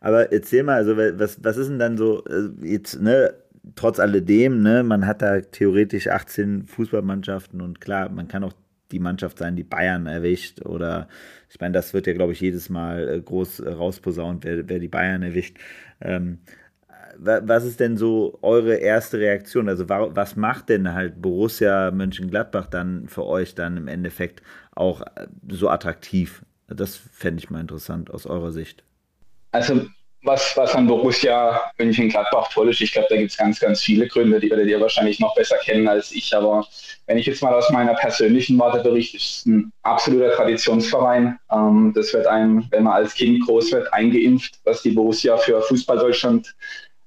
Aber erzähl mal, also was, was ist denn dann so, äh, jetzt, ne, trotz alledem, ne, man hat da theoretisch 18 Fußballmannschaften und klar, man kann auch die Mannschaft sein, die Bayern erwischt oder ich meine, das wird ja, glaube ich, jedes Mal äh, groß rausposaunt, wer, wer die Bayern erwischt. Ähm, was ist denn so eure erste Reaktion? Also was macht denn halt Borussia Mönchengladbach dann für euch dann im Endeffekt auch äh, so attraktiv? Das fände ich mal interessant aus eurer Sicht. Also was, was an Borussia Mönchengladbach toll ist, ich glaube, da gibt es ganz, ganz viele Gründe, die werdet ihr wahrscheinlich noch besser kennen als ich. Aber wenn ich jetzt mal aus meiner persönlichen Warte berichte, ist es ein absoluter Traditionsverein. Ähm, das wird einem, wenn man als Kind groß wird, eingeimpft, was die Borussia für Fußball Deutschland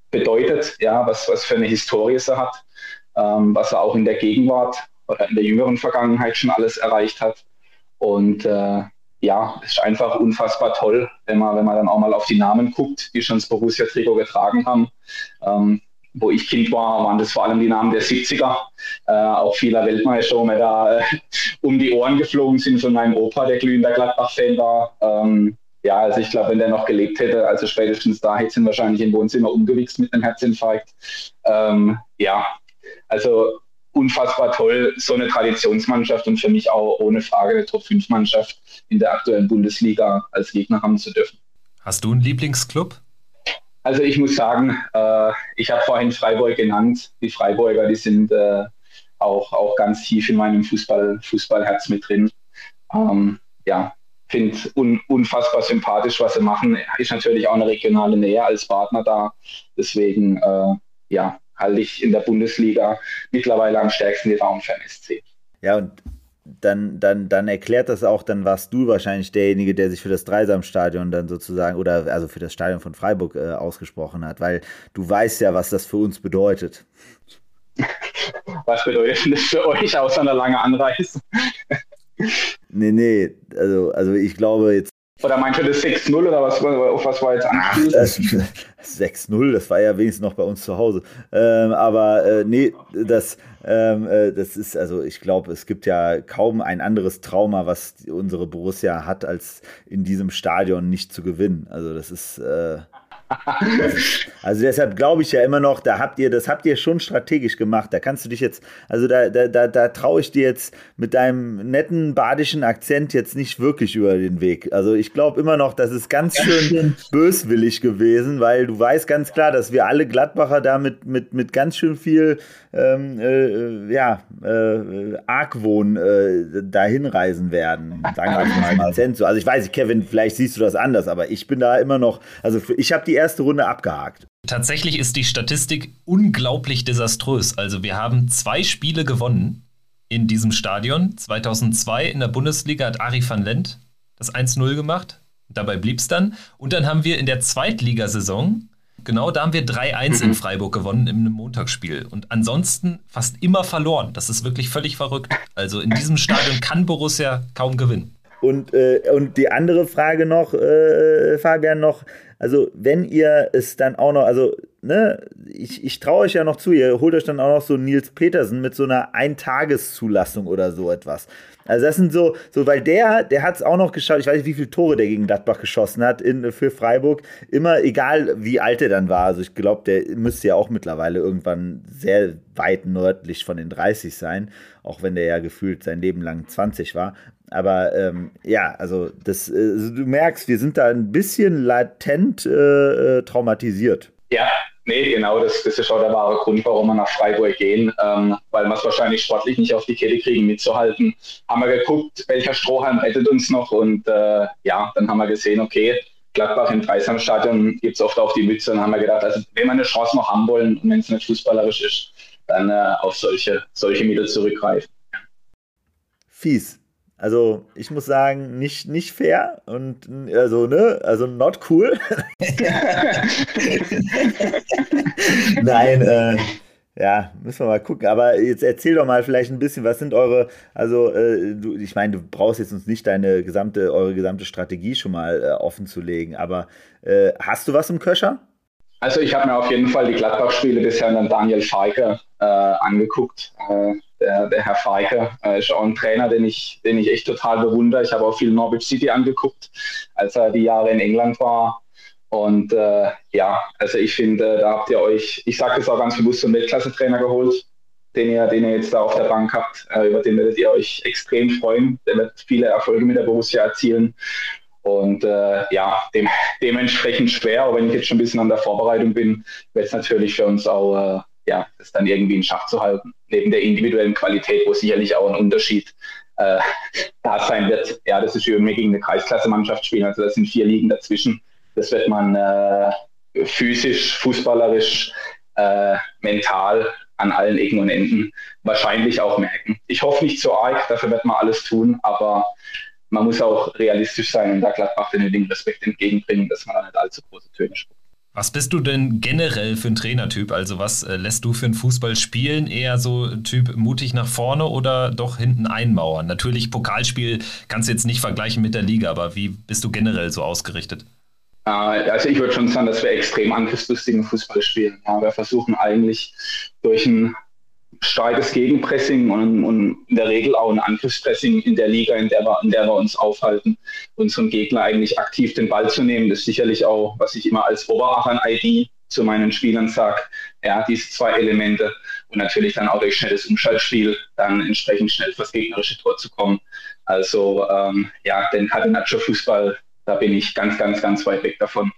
bedeutet, ja, was, was für eine Historie sie hat, ähm, was er auch in der Gegenwart oder in der jüngeren Vergangenheit schon alles erreicht hat. Und äh, ja, es ist einfach unfassbar toll, wenn man, wenn man dann auch mal auf die Namen guckt, die schon das Borussia-Trikot getragen haben. Ähm, wo ich Kind war, waren das vor allem die Namen der 70er. Äh, auch vieler Weltmeister, wo mir da äh, um die Ohren geflogen sind von meinem Opa, der glühender Gladbach-Fan war. Ähm, ja, also ich glaube, wenn der noch gelebt hätte, also spätestens da hätte es wahrscheinlich im Wohnzimmer umgewichst mit einem Herzinfarkt. Ähm, ja, also unfassbar toll, so eine Traditionsmannschaft und für mich auch ohne Frage eine Top-5-Mannschaft in der aktuellen Bundesliga als Gegner haben zu dürfen. Hast du einen Lieblingsclub? Also ich muss sagen, äh, ich habe vorhin Freiburg genannt. Die Freiburger, die sind äh, auch, auch ganz tief in meinem Fußball, Fußballherz mit drin. Ähm, ja, finde un, unfassbar sympathisch, was sie machen. Ist natürlich auch eine regionale Nähe als Partner da. Deswegen, äh, ja, halte ich in der Bundesliga mittlerweile am stärksten die Raum für SC. Ja, und dann, dann, dann erklärt das auch, dann warst du wahrscheinlich derjenige, der sich für das Dreisamstadion dann sozusagen oder also für das Stadion von Freiburg äh, ausgesprochen hat, weil du weißt ja, was das für uns bedeutet. Was bedeutet das für euch außer einer lange Anreise? nee, nee, also, also ich glaube jetzt oder meinst du das 6-0 oder was, auf was war jetzt angespielt? 6-0, das war ja wenigstens noch bei uns zu Hause. Ähm, aber äh, nee, das, ähm, äh, das ist, also ich glaube, es gibt ja kaum ein anderes Trauma, was unsere Borussia hat, als in diesem Stadion nicht zu gewinnen. Also das ist. Äh, also deshalb glaube ich ja immer noch, da habt ihr, das habt ihr schon strategisch gemacht. Da kannst du dich jetzt, also da, da, da, da traue ich dir jetzt mit deinem netten badischen Akzent jetzt nicht wirklich über den Weg. Also ich glaube immer noch, das ist ganz schön böswillig gewesen, weil du weißt ganz klar, dass wir alle Gladbacher da mit, mit, mit ganz schön viel ähm, äh, ja, äh, Argwohn äh, dahin reisen werden. Sagen wir mal Akzent so. Also ich weiß Kevin, vielleicht siehst du das anders, aber ich bin da immer noch, also ich habe die erste Runde abgehakt. Tatsächlich ist die Statistik unglaublich desaströs. Also wir haben zwei Spiele gewonnen in diesem Stadion. 2002 in der Bundesliga hat Ari van Lent das 1-0 gemacht. Dabei blieb es dann. Und dann haben wir in der Zweitligasaison, genau da haben wir 3-1 mhm. in Freiburg gewonnen im Montagsspiel. Und ansonsten fast immer verloren. Das ist wirklich völlig verrückt. Also in diesem Stadion kann Borussia kaum gewinnen. Und, äh, und die andere Frage noch, äh, Fabian, noch, also wenn ihr es dann auch noch, also ne, ich, ich traue euch ja noch zu, ihr holt euch dann auch noch so Nils Petersen mit so einer Eintageszulassung oder so etwas. Also das sind so, so weil der, der hat es auch noch geschaut, ich weiß nicht, wie viele Tore der gegen Gladbach geschossen hat in, für Freiburg. Immer egal, wie alt er dann war. Also ich glaube, der müsste ja auch mittlerweile irgendwann sehr weit nördlich von den 30 sein, auch wenn der ja gefühlt sein Leben lang 20 war. Aber ähm, ja, also das, äh, also du merkst, wir sind da ein bisschen latent äh, äh, traumatisiert. Ja, nee, genau, das, das ist auch der wahre Grund, warum wir nach Freiburg gehen, ähm, weil wir es wahrscheinlich sportlich nicht auf die Kette kriegen, mitzuhalten. Haben wir geguckt, welcher Strohhalm rettet uns noch und äh, ja, dann haben wir gesehen, okay, Gladbach im Dreisamstadion gibt es oft auf die Mütze und haben wir gedacht, also wenn wir eine Chance noch haben wollen und wenn es nicht fußballerisch ist, dann äh, auf solche, solche Mittel zurückgreifen. Fies. Also ich muss sagen, nicht, nicht fair und also, ne, also not cool. Nein, äh, Ja, müssen wir mal gucken. Aber jetzt erzähl doch mal vielleicht ein bisschen, was sind eure, also äh, du, ich meine, du brauchst jetzt uns nicht deine gesamte, eure gesamte Strategie schon mal äh, offen zu legen, aber äh, hast du was im Köcher? Also ich habe mir auf jeden Fall die Gladbach-Spiele bisher an Daniel Feike äh, angeguckt. Der, der, Herr Feike äh, ist auch ein Trainer, den ich, den ich echt total bewundere. Ich habe auch viel Norwich City angeguckt, als er die Jahre in England war. Und äh, ja, also ich finde, da habt ihr euch, ich sage das auch ganz bewusst, einen Weltklasse-Trainer geholt, den ihr, den ihr jetzt da auf der Bank habt. Äh, über den werdet ihr euch extrem freuen. Der wird viele Erfolge mit der Borussia erzielen. Und äh, ja, dem, dementsprechend schwer, aber wenn ich jetzt schon ein bisschen an der Vorbereitung bin, wird es natürlich für uns auch, äh, ja, das dann irgendwie in Schach zu halten. Neben der individuellen Qualität, wo sicherlich auch ein Unterschied äh, da sein wird. Ja, das ist wenn wir gegen eine Kreisklasse-Mannschaft spielen, also das sind vier Ligen dazwischen. Das wird man äh, physisch, fußballerisch, äh, mental an allen Ecken und Enden wahrscheinlich auch merken. Ich hoffe nicht so arg, dafür wird man alles tun, aber man muss auch realistisch sein und da Gladbach den nötigen Respekt entgegenbringen, dass man da nicht allzu große Töne spricht. Was bist du denn generell für ein Trainertyp? Also was äh, lässt du für einen Fußball spielen? Eher so Typ mutig nach vorne oder doch hinten einmauern? Natürlich Pokalspiel kannst du jetzt nicht vergleichen mit der Liga, aber wie bist du generell so ausgerichtet? Äh, also ich würde schon sagen, dass wir extrem angriffslustigen Fußball spielen. Ja, wir versuchen eigentlich durch ein starkes Gegenpressing und, und, in der Regel auch ein Angriffspressing in der Liga, in der, wir, in der wir uns aufhalten, unseren Gegner eigentlich aktiv den Ball zu nehmen. Das ist sicherlich auch, was ich immer als Oberachern-ID zu meinen Spielern sage, ja, diese zwei Elemente und natürlich dann auch durch schnelles Umschaltspiel dann entsprechend schnell fürs gegnerische Tor zu kommen. Also ähm, ja, den Catenaccio-Fußball da bin ich ganz, ganz, ganz weit weg davon.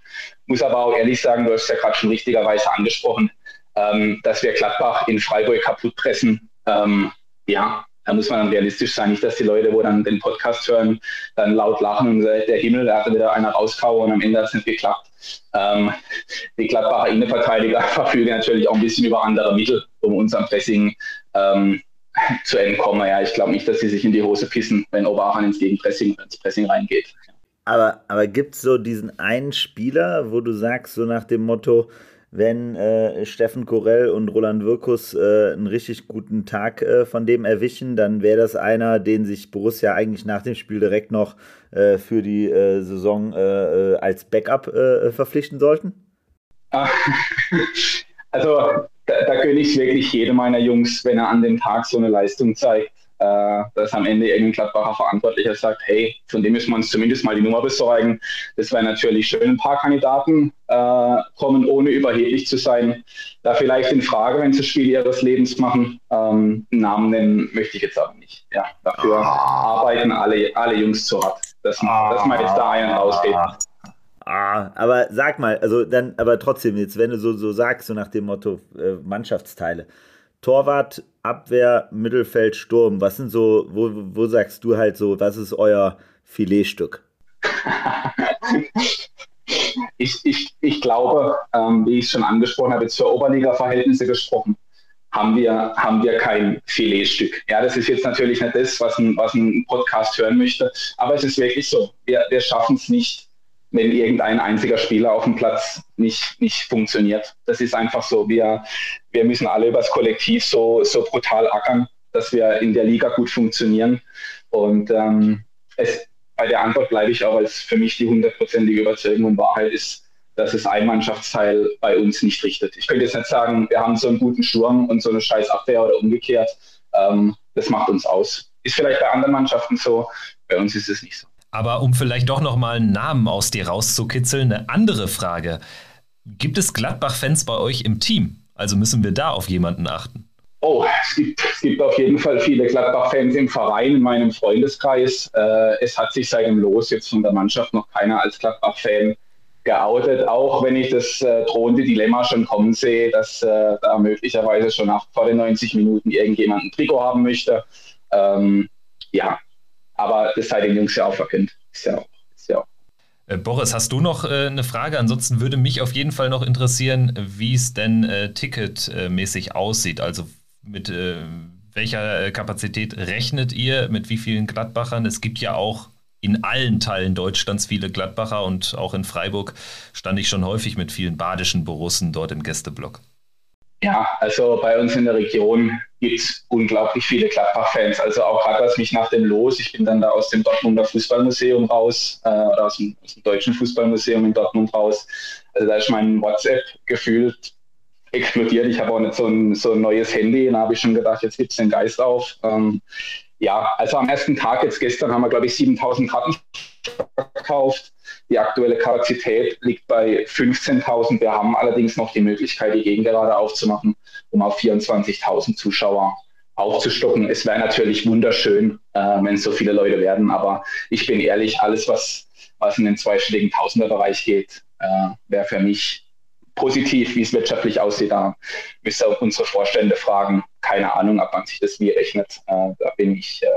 Muss aber auch ehrlich sagen, du hast ja gerade schon richtigerweise angesprochen, ähm, dass wir Gladbach in Freiburg kaputt pressen. Ähm, ja, da muss man dann realistisch sein. Nicht, dass die Leute, wo dann den Podcast hören, dann laut lachen und sagen, der Himmel, da hatte wieder einer rauskauen und am Ende hat es nicht geklappt. Ähm, die Gladbacher Innenverteidiger verfügen natürlich auch ein bisschen über andere Mittel, um unserem Pressing ähm, zu entkommen. Ja, ich glaube nicht, dass sie sich in die Hose pissen, wenn Oberachern ins Gegenpressing, ins Pressing reingeht. Aber, aber gibt es so diesen einen Spieler, wo du sagst, so nach dem Motto, wenn äh, Steffen Korell und Roland Wirkus äh, einen richtig guten Tag äh, von dem erwischen, dann wäre das einer, den sich Borussia eigentlich nach dem Spiel direkt noch äh, für die äh, Saison äh, als Backup verpflichten sollten? Also da, da gönne ich wirklich jedem meiner Jungs, wenn er an dem Tag so eine Leistung zeigt äh, dass am Ende irgendein Gladbacher Verantwortlicher sagt, hey, von dem müssen wir uns zumindest mal die Nummer besorgen. Das wäre natürlich schön. Ein paar Kandidaten äh, kommen, ohne überheblich zu sein, da vielleicht in Frage, wenn sie das Spiel ihres Lebens machen. Ähm, Namen nennen möchte ich jetzt aber nicht. Ja, dafür ah. arbeiten alle, alle Jungs zu hart. Dass, ah. dass man jetzt da einen rausgeht. Ah, aber sag mal, also dann, aber trotzdem, jetzt, wenn du so, so sagst, so nach dem Motto äh, Mannschaftsteile, Torwart, Abwehr, Mittelfeld, Sturm. Was sind so, wo, wo sagst du halt so, was ist euer Filetstück? ich, ich, ich glaube, ähm, wie ich schon angesprochen habe, jetzt für Oberliga-Verhältnisse gesprochen, haben wir, haben wir kein Filetstück. Ja, das ist jetzt natürlich nicht das, was ein, was ein Podcast hören möchte, aber es ist wirklich so. Wir, wir schaffen es nicht, wenn irgendein einziger Spieler auf dem Platz nicht, nicht funktioniert. Das ist einfach so. Wir, wir müssen alle übers Kollektiv so, so brutal ackern, dass wir in der Liga gut funktionieren. Und ähm, es, bei der Antwort bleibe ich auch, als für mich die hundertprozentige Überzeugung und Wahrheit ist, dass es ein Mannschaftsteil bei uns nicht richtet. Ich könnte jetzt nicht sagen, wir haben so einen guten Sturm und so eine scheiß Abwehr oder umgekehrt. Ähm, das macht uns aus. Ist vielleicht bei anderen Mannschaften so, bei uns ist es nicht so. Aber um vielleicht doch nochmal einen Namen aus dir rauszukitzeln, eine andere Frage. Gibt es Gladbach-Fans bei euch im Team? Also müssen wir da auf jemanden achten? Oh, es gibt, es gibt auf jeden Fall viele Gladbach-Fans im Verein, in meinem Freundeskreis. Äh, es hat sich seit dem Los jetzt von der Mannschaft noch keiner als Gladbach-Fan geoutet, auch wenn ich das äh, drohende Dilemma schon kommen sehe, dass äh, da möglicherweise schon nach vor den 90 Minuten irgendjemand ein Trikot haben möchte. Ähm, ja, aber das sei den Jungs ja auch verkündet. Ist ja auch. Ist ja auch. Äh, Boris, hast du noch äh, eine Frage? Ansonsten würde mich auf jeden Fall noch interessieren, wie es denn äh, ticketmäßig aussieht. Also mit äh, welcher äh, Kapazität rechnet ihr? Mit wie vielen Gladbachern? Es gibt ja auch in allen Teilen Deutschlands viele Gladbacher und auch in Freiburg stand ich schon häufig mit vielen badischen Borussen dort im Gästeblock. Ja, also bei uns in der Region gibt es unglaublich viele Gladbach-Fans. Also auch gerade was mich nach dem Los, ich bin dann da aus dem Dortmunder Fußballmuseum raus, äh, oder aus dem, aus dem, Deutschen Fußballmuseum in Dortmund raus. Also da ist mein WhatsApp gefühlt explodiert. Ich habe auch nicht so ein, so ein neues Handy, da habe ich schon gedacht, jetzt gibt es den Geist auf. Ähm, ja, also am ersten Tag, jetzt gestern, haben wir, glaube ich, 7000 Karten verkauft. Die aktuelle Kapazität liegt bei 15.000. Wir haben allerdings noch die Möglichkeit, die Gegengerade aufzumachen, um auf 24.000 Zuschauer aufzustocken. Es wäre natürlich wunderschön, äh, wenn so viele Leute werden, aber ich bin ehrlich, alles, was, was in den zweistelligen Tausenderbereich geht, äh, wäre für mich positiv, wie es wirtschaftlich aussieht. Da müsste unsere Vorstände fragen. Keine Ahnung, ab wann sich das wie rechnet. Äh, da bin ich äh,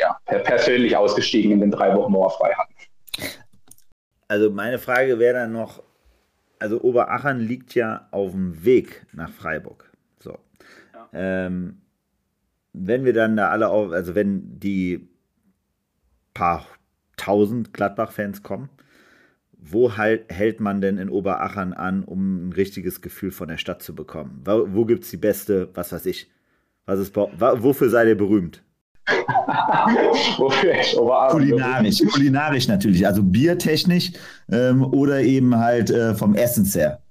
ja, persönlich ausgestiegen in den drei Wochen, wo wir frei hatten. Also meine Frage wäre dann noch, also Oberachern liegt ja auf dem Weg nach Freiburg. So. Ja. Ähm, wenn wir dann da alle auf, also wenn die paar tausend Gladbach-Fans kommen, wo halt, hält man denn in Oberachern an, um ein richtiges Gefühl von der Stadt zu bekommen? Wo, wo gibt es die beste, was weiß ich, was ist, wofür seid ihr berühmt? Kulinarisch, kulinarisch natürlich, also biertechnisch ähm, oder eben halt äh, vom Essens her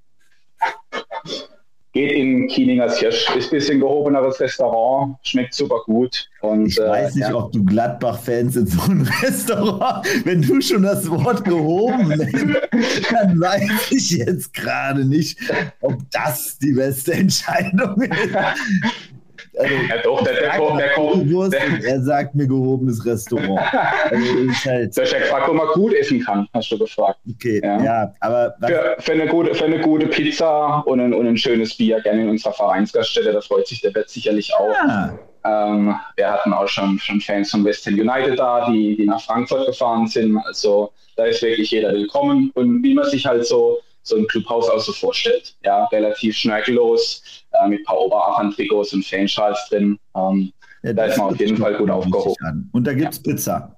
geht in Kieningers Hirsch. Ist ein bisschen gehobeneres Restaurant, schmeckt super gut. Und, ich weiß nicht, äh, ja. ob du Gladbach-Fans in so einem Restaurant, wenn du schon das Wort gehoben nennst, dann weiß ich jetzt gerade nicht, ob das die beste Entscheidung ist. Also, ja, doch, der, der, der, der, der, Er sagt mir gehobenes Restaurant. Also, ist halt der Chef fragt, ob man gut essen kann, hast du gefragt. Okay, ja, ja aber. Für, für, eine gute, für eine gute Pizza und ein, und ein schönes Bier gerne in unserer Vereinsgaststätte, da freut sich der Bett sicherlich auch. Ja. Ähm, wir hatten auch schon, schon Fans von West Ham United da, die, die nach Frankfurt gefahren sind. Also da ist wirklich jeder willkommen. Und wie man sich halt so so ein Clubhaus auch so vorstellt. Ja, relativ schnörkellos, äh, mit ein paar Oberachern-Trikots und Fanschals drin. Ähm, ja, da ist man auf jeden Fall gut aufgehoben. Und da gibt es ja. Pizza.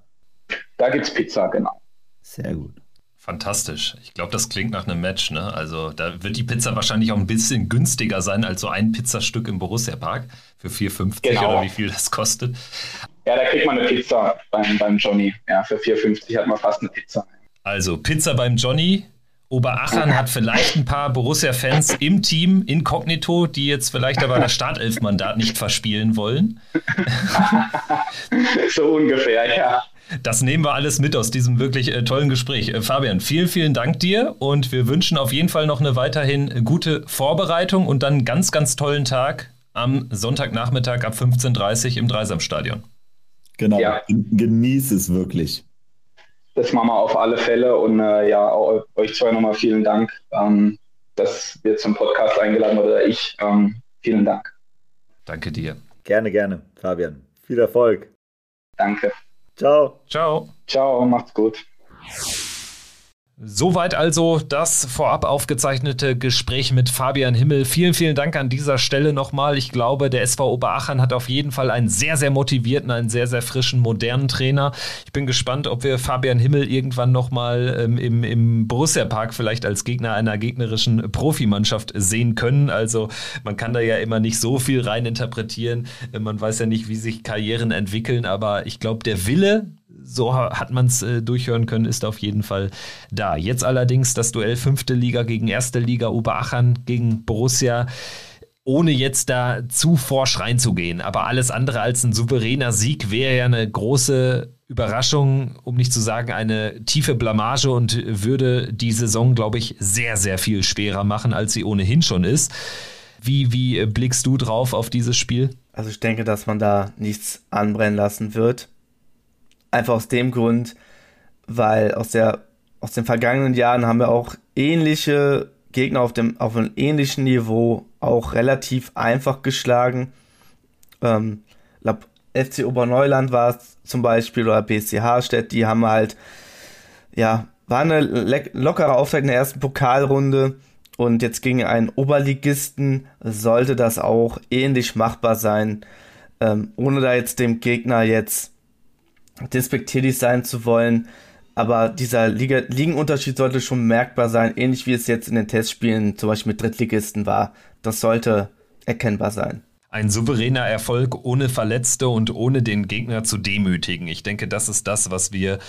Da gibt es Pizza, genau. Sehr gut. Fantastisch. Ich glaube, das klingt nach einem Match. Ne? Also da wird die Pizza wahrscheinlich auch ein bisschen günstiger sein als so ein Pizzastück im Borussia Park für 4,50 genau. oder wie viel das kostet. Ja, da kriegt man eine Pizza beim, beim Johnny. Ja, für 4,50 hat man fast eine Pizza. Also Pizza beim Johnny, Oberachern hat vielleicht ein paar Borussia-Fans im Team inkognito, die jetzt vielleicht aber das Startelf-Mandat nicht verspielen wollen. so ungefähr, ja. Das nehmen wir alles mit aus diesem wirklich äh, tollen Gespräch. Äh, Fabian, vielen, vielen Dank dir und wir wünschen auf jeden Fall noch eine weiterhin gute Vorbereitung und dann einen ganz, ganz tollen Tag am Sonntagnachmittag ab 15.30 Uhr im Dreisamstadion. Genau, ja. genieß es wirklich das machen wir auf alle Fälle. Und äh, ja, euch zwei nochmal vielen Dank, ähm, dass wir zum Podcast eingeladen oder ich. Ähm, vielen Dank. Danke dir. Gerne, gerne, Fabian. Viel Erfolg. Danke. Ciao. Ciao. Ciao, macht's gut. Soweit also das vorab aufgezeichnete Gespräch mit Fabian Himmel. Vielen, vielen Dank an dieser Stelle nochmal. Ich glaube, der SV Oberachern hat auf jeden Fall einen sehr, sehr motivierten, einen sehr, sehr frischen, modernen Trainer. Ich bin gespannt, ob wir Fabian Himmel irgendwann nochmal ähm, im, im Borussia Park vielleicht als Gegner einer gegnerischen Profimannschaft sehen können. Also man kann da ja immer nicht so viel reininterpretieren. Man weiß ja nicht, wie sich Karrieren entwickeln, aber ich glaube, der Wille, so hat man es äh, durchhören können, ist auf jeden Fall da. Jetzt allerdings das Duell fünfte Liga gegen erste Liga, Oberachern gegen Borussia ohne jetzt da zu forsch reinzugehen. Aber alles andere als ein souveräner Sieg wäre ja eine große Überraschung, um nicht zu sagen eine tiefe Blamage und würde die Saison, glaube ich, sehr, sehr viel schwerer machen, als sie ohnehin schon ist. Wie, wie blickst du drauf auf dieses Spiel? Also ich denke, dass man da nichts anbrennen lassen wird. Einfach aus dem Grund, weil aus, der, aus den vergangenen Jahren haben wir auch ähnliche Gegner auf, dem, auf einem ähnlichen Niveau auch relativ einfach geschlagen. Ähm, FC Oberneuland war es zum Beispiel oder BC Harstedt, die haben halt, ja, war eine lockere Auftakt in der ersten Pokalrunde und jetzt gegen einen Oberligisten sollte das auch ähnlich machbar sein, ähm, ohne da jetzt dem Gegner jetzt despektierlich sein zu wollen, aber dieser Liga Ligenunterschied sollte schon merkbar sein, ähnlich wie es jetzt in den Testspielen zum Beispiel mit Drittligisten war. das sollte erkennbar sein ein souveräner Erfolg ohne Verletzte und ohne den Gegner zu demütigen. Ich denke, das ist das, was wir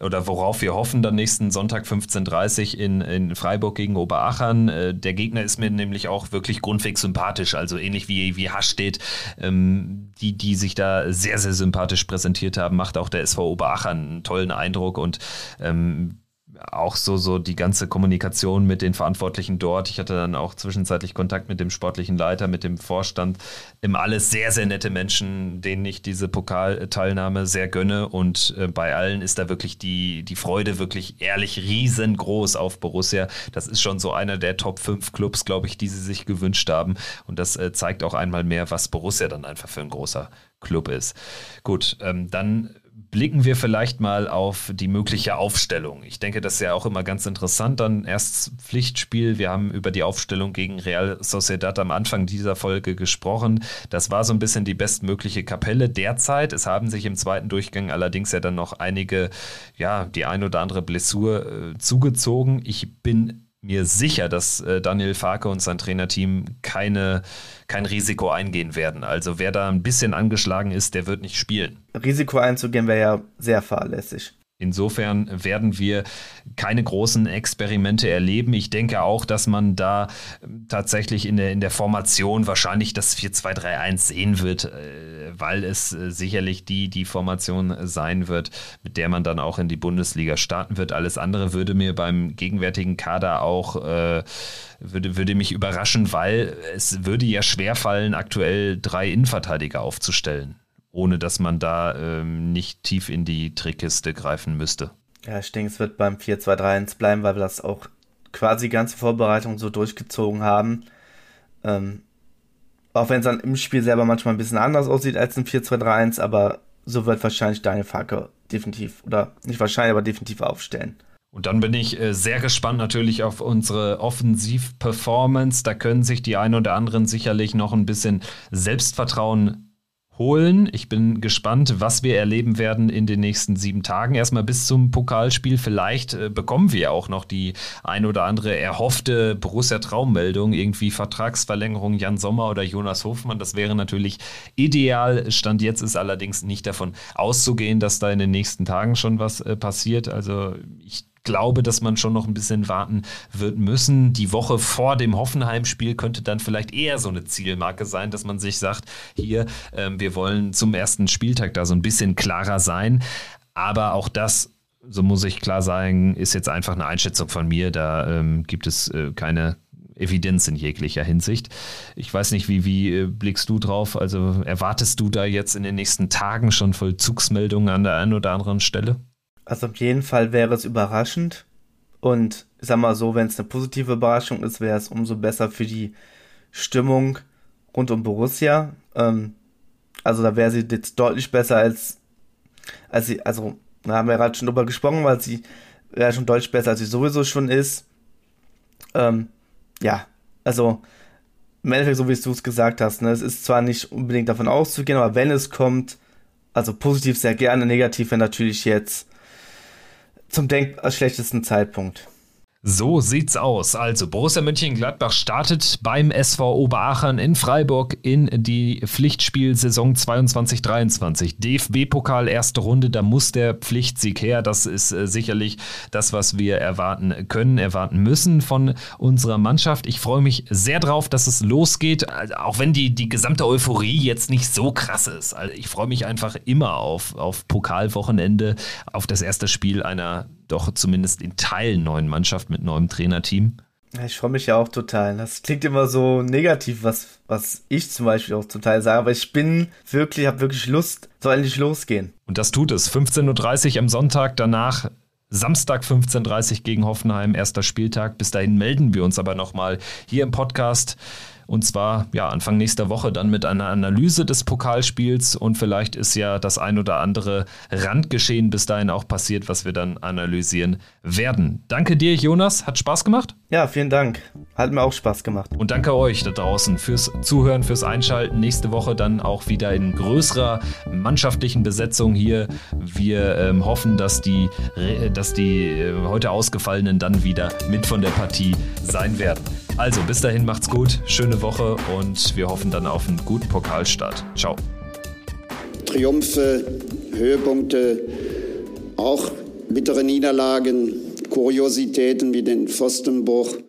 oder worauf wir hoffen, dann nächsten Sonntag 15.30 Uhr in, in Freiburg gegen Oberachern. Äh, der Gegner ist mir nämlich auch wirklich grundweg sympathisch, also ähnlich wie, wie Hastedt, ähm, die, die sich da sehr, sehr sympathisch präsentiert haben, macht auch der SV Oberachern einen tollen Eindruck und ähm, auch so, so die ganze Kommunikation mit den Verantwortlichen dort. Ich hatte dann auch zwischenzeitlich Kontakt mit dem sportlichen Leiter, mit dem Vorstand. Im alles sehr, sehr nette Menschen, denen ich diese Pokalteilnahme sehr gönne. Und äh, bei allen ist da wirklich die, die Freude wirklich ehrlich riesengroß auf Borussia. Das ist schon so einer der Top 5 Clubs, glaube ich, die sie sich gewünscht haben. Und das äh, zeigt auch einmal mehr, was Borussia dann einfach für ein großer Club ist. Gut, ähm, dann blicken wir vielleicht mal auf die mögliche Aufstellung. Ich denke, das ist ja auch immer ganz interessant. Dann erst Pflichtspiel. Wir haben über die Aufstellung gegen Real Sociedad am Anfang dieser Folge gesprochen. Das war so ein bisschen die bestmögliche Kapelle derzeit. Es haben sich im zweiten Durchgang allerdings ja dann noch einige, ja, die ein oder andere Blessur äh, zugezogen. Ich bin mir sicher, dass äh, Daniel Farke und sein Trainerteam keine, kein Risiko eingehen werden. Also wer da ein bisschen angeschlagen ist, der wird nicht spielen. Risiko einzugehen wäre ja sehr fahrlässig. Insofern werden wir keine großen Experimente erleben. Ich denke auch, dass man da ähm, tatsächlich in der, in der Formation wahrscheinlich das 4-2-3-1 sehen wird, äh, weil es äh, sicherlich die, die Formation sein wird, mit der man dann auch in die Bundesliga starten wird. Alles andere würde mir beim gegenwärtigen Kader auch, äh, würde, würde mich überraschen, weil es würde ja schwerfallen, aktuell drei Innenverteidiger aufzustellen ohne dass man da ähm, nicht tief in die Trickkiste greifen müsste. Ja, ich denke, es wird beim 4-2-3-1 bleiben, weil wir das auch quasi ganze Vorbereitung so durchgezogen haben. Ähm, auch wenn es dann im Spiel selber manchmal ein bisschen anders aussieht als ein 4-2-3-1, aber so wird wahrscheinlich Daniel Farke definitiv, oder nicht wahrscheinlich, aber definitiv aufstellen. Und dann bin ich äh, sehr gespannt natürlich auf unsere Offensiv-Performance. Da können sich die einen oder anderen sicherlich noch ein bisschen Selbstvertrauen holen. Ich bin gespannt, was wir erleben werden in den nächsten sieben Tagen. Erstmal bis zum Pokalspiel. Vielleicht äh, bekommen wir auch noch die ein oder andere erhoffte Borussia Traummeldung, irgendwie Vertragsverlängerung Jan Sommer oder Jonas Hofmann. Das wäre natürlich ideal. Stand jetzt ist allerdings nicht davon auszugehen, dass da in den nächsten Tagen schon was äh, passiert. Also ich glaube, dass man schon noch ein bisschen warten wird müssen. Die Woche vor dem Hoffenheim-Spiel könnte dann vielleicht eher so eine Zielmarke sein, dass man sich sagt, hier, ähm, wir wollen zum ersten Spieltag da so ein bisschen klarer sein. Aber auch das so muss ich klar sagen, ist jetzt einfach eine Einschätzung von mir. Da ähm, gibt es äh, keine Evidenz in jeglicher Hinsicht. Ich weiß nicht, wie, wie äh, blickst du drauf? Also erwartest du da jetzt in den nächsten Tagen schon Vollzugsmeldungen an der einen oder anderen Stelle? Also auf jeden Fall wäre es überraschend. Und ich sag mal so, wenn es eine positive Überraschung ist, wäre es umso besser für die Stimmung rund um Borussia. Ähm, also da wäre sie jetzt deutlich besser als, als sie, also da haben wir gerade schon drüber gesprochen, weil sie wäre schon deutlich besser, als sie sowieso schon ist. Ähm, ja, also im Endeffekt, so wie du es gesagt hast, ne, es ist zwar nicht unbedingt davon auszugehen, aber wenn es kommt, also positiv sehr gerne, negativ wäre natürlich jetzt zum denk schlechtesten Zeitpunkt. So sieht's aus. Also Borussia Mönchengladbach startet beim SV Oberachern in Freiburg in die Pflichtspielsaison 22-23. DFB-Pokal erste Runde, da muss der Pflichtsieg her. Das ist äh, sicherlich das, was wir erwarten können, erwarten müssen von unserer Mannschaft. Ich freue mich sehr drauf, dass es losgeht, also auch wenn die, die gesamte Euphorie jetzt nicht so krass ist. Also ich freue mich einfach immer auf, auf Pokalwochenende, auf das erste Spiel einer doch zumindest in Teilen neuen Mannschaft mit neuem Trainerteam. Ich freue mich ja auch total. Das klingt immer so negativ, was, was ich zum Beispiel auch total sage, aber ich bin wirklich, habe wirklich Lust, soll endlich losgehen. Und das tut es. 15.30 Uhr am Sonntag, danach Samstag 15.30 Uhr gegen Hoffenheim, erster Spieltag. Bis dahin melden wir uns aber nochmal hier im Podcast. Und zwar ja Anfang nächster Woche dann mit einer Analyse des Pokalspiels und vielleicht ist ja das ein oder andere Randgeschehen bis dahin auch passiert, was wir dann analysieren werden. Danke dir, Jonas. Hat Spaß gemacht? Ja, vielen Dank. Hat mir auch Spaß gemacht. Und danke euch da draußen fürs Zuhören, fürs Einschalten. Nächste Woche dann auch wieder in größerer mannschaftlichen Besetzung hier. Wir ähm, hoffen, dass die, dass die äh, heute Ausgefallenen dann wieder mit von der Partie sein werden. Also bis dahin macht's gut, schöne Woche und wir hoffen dann auf einen guten Pokalstart. Ciao. Triumphe, Höhepunkte, auch bittere Niederlagen, Kuriositäten wie den Pfostenbruch.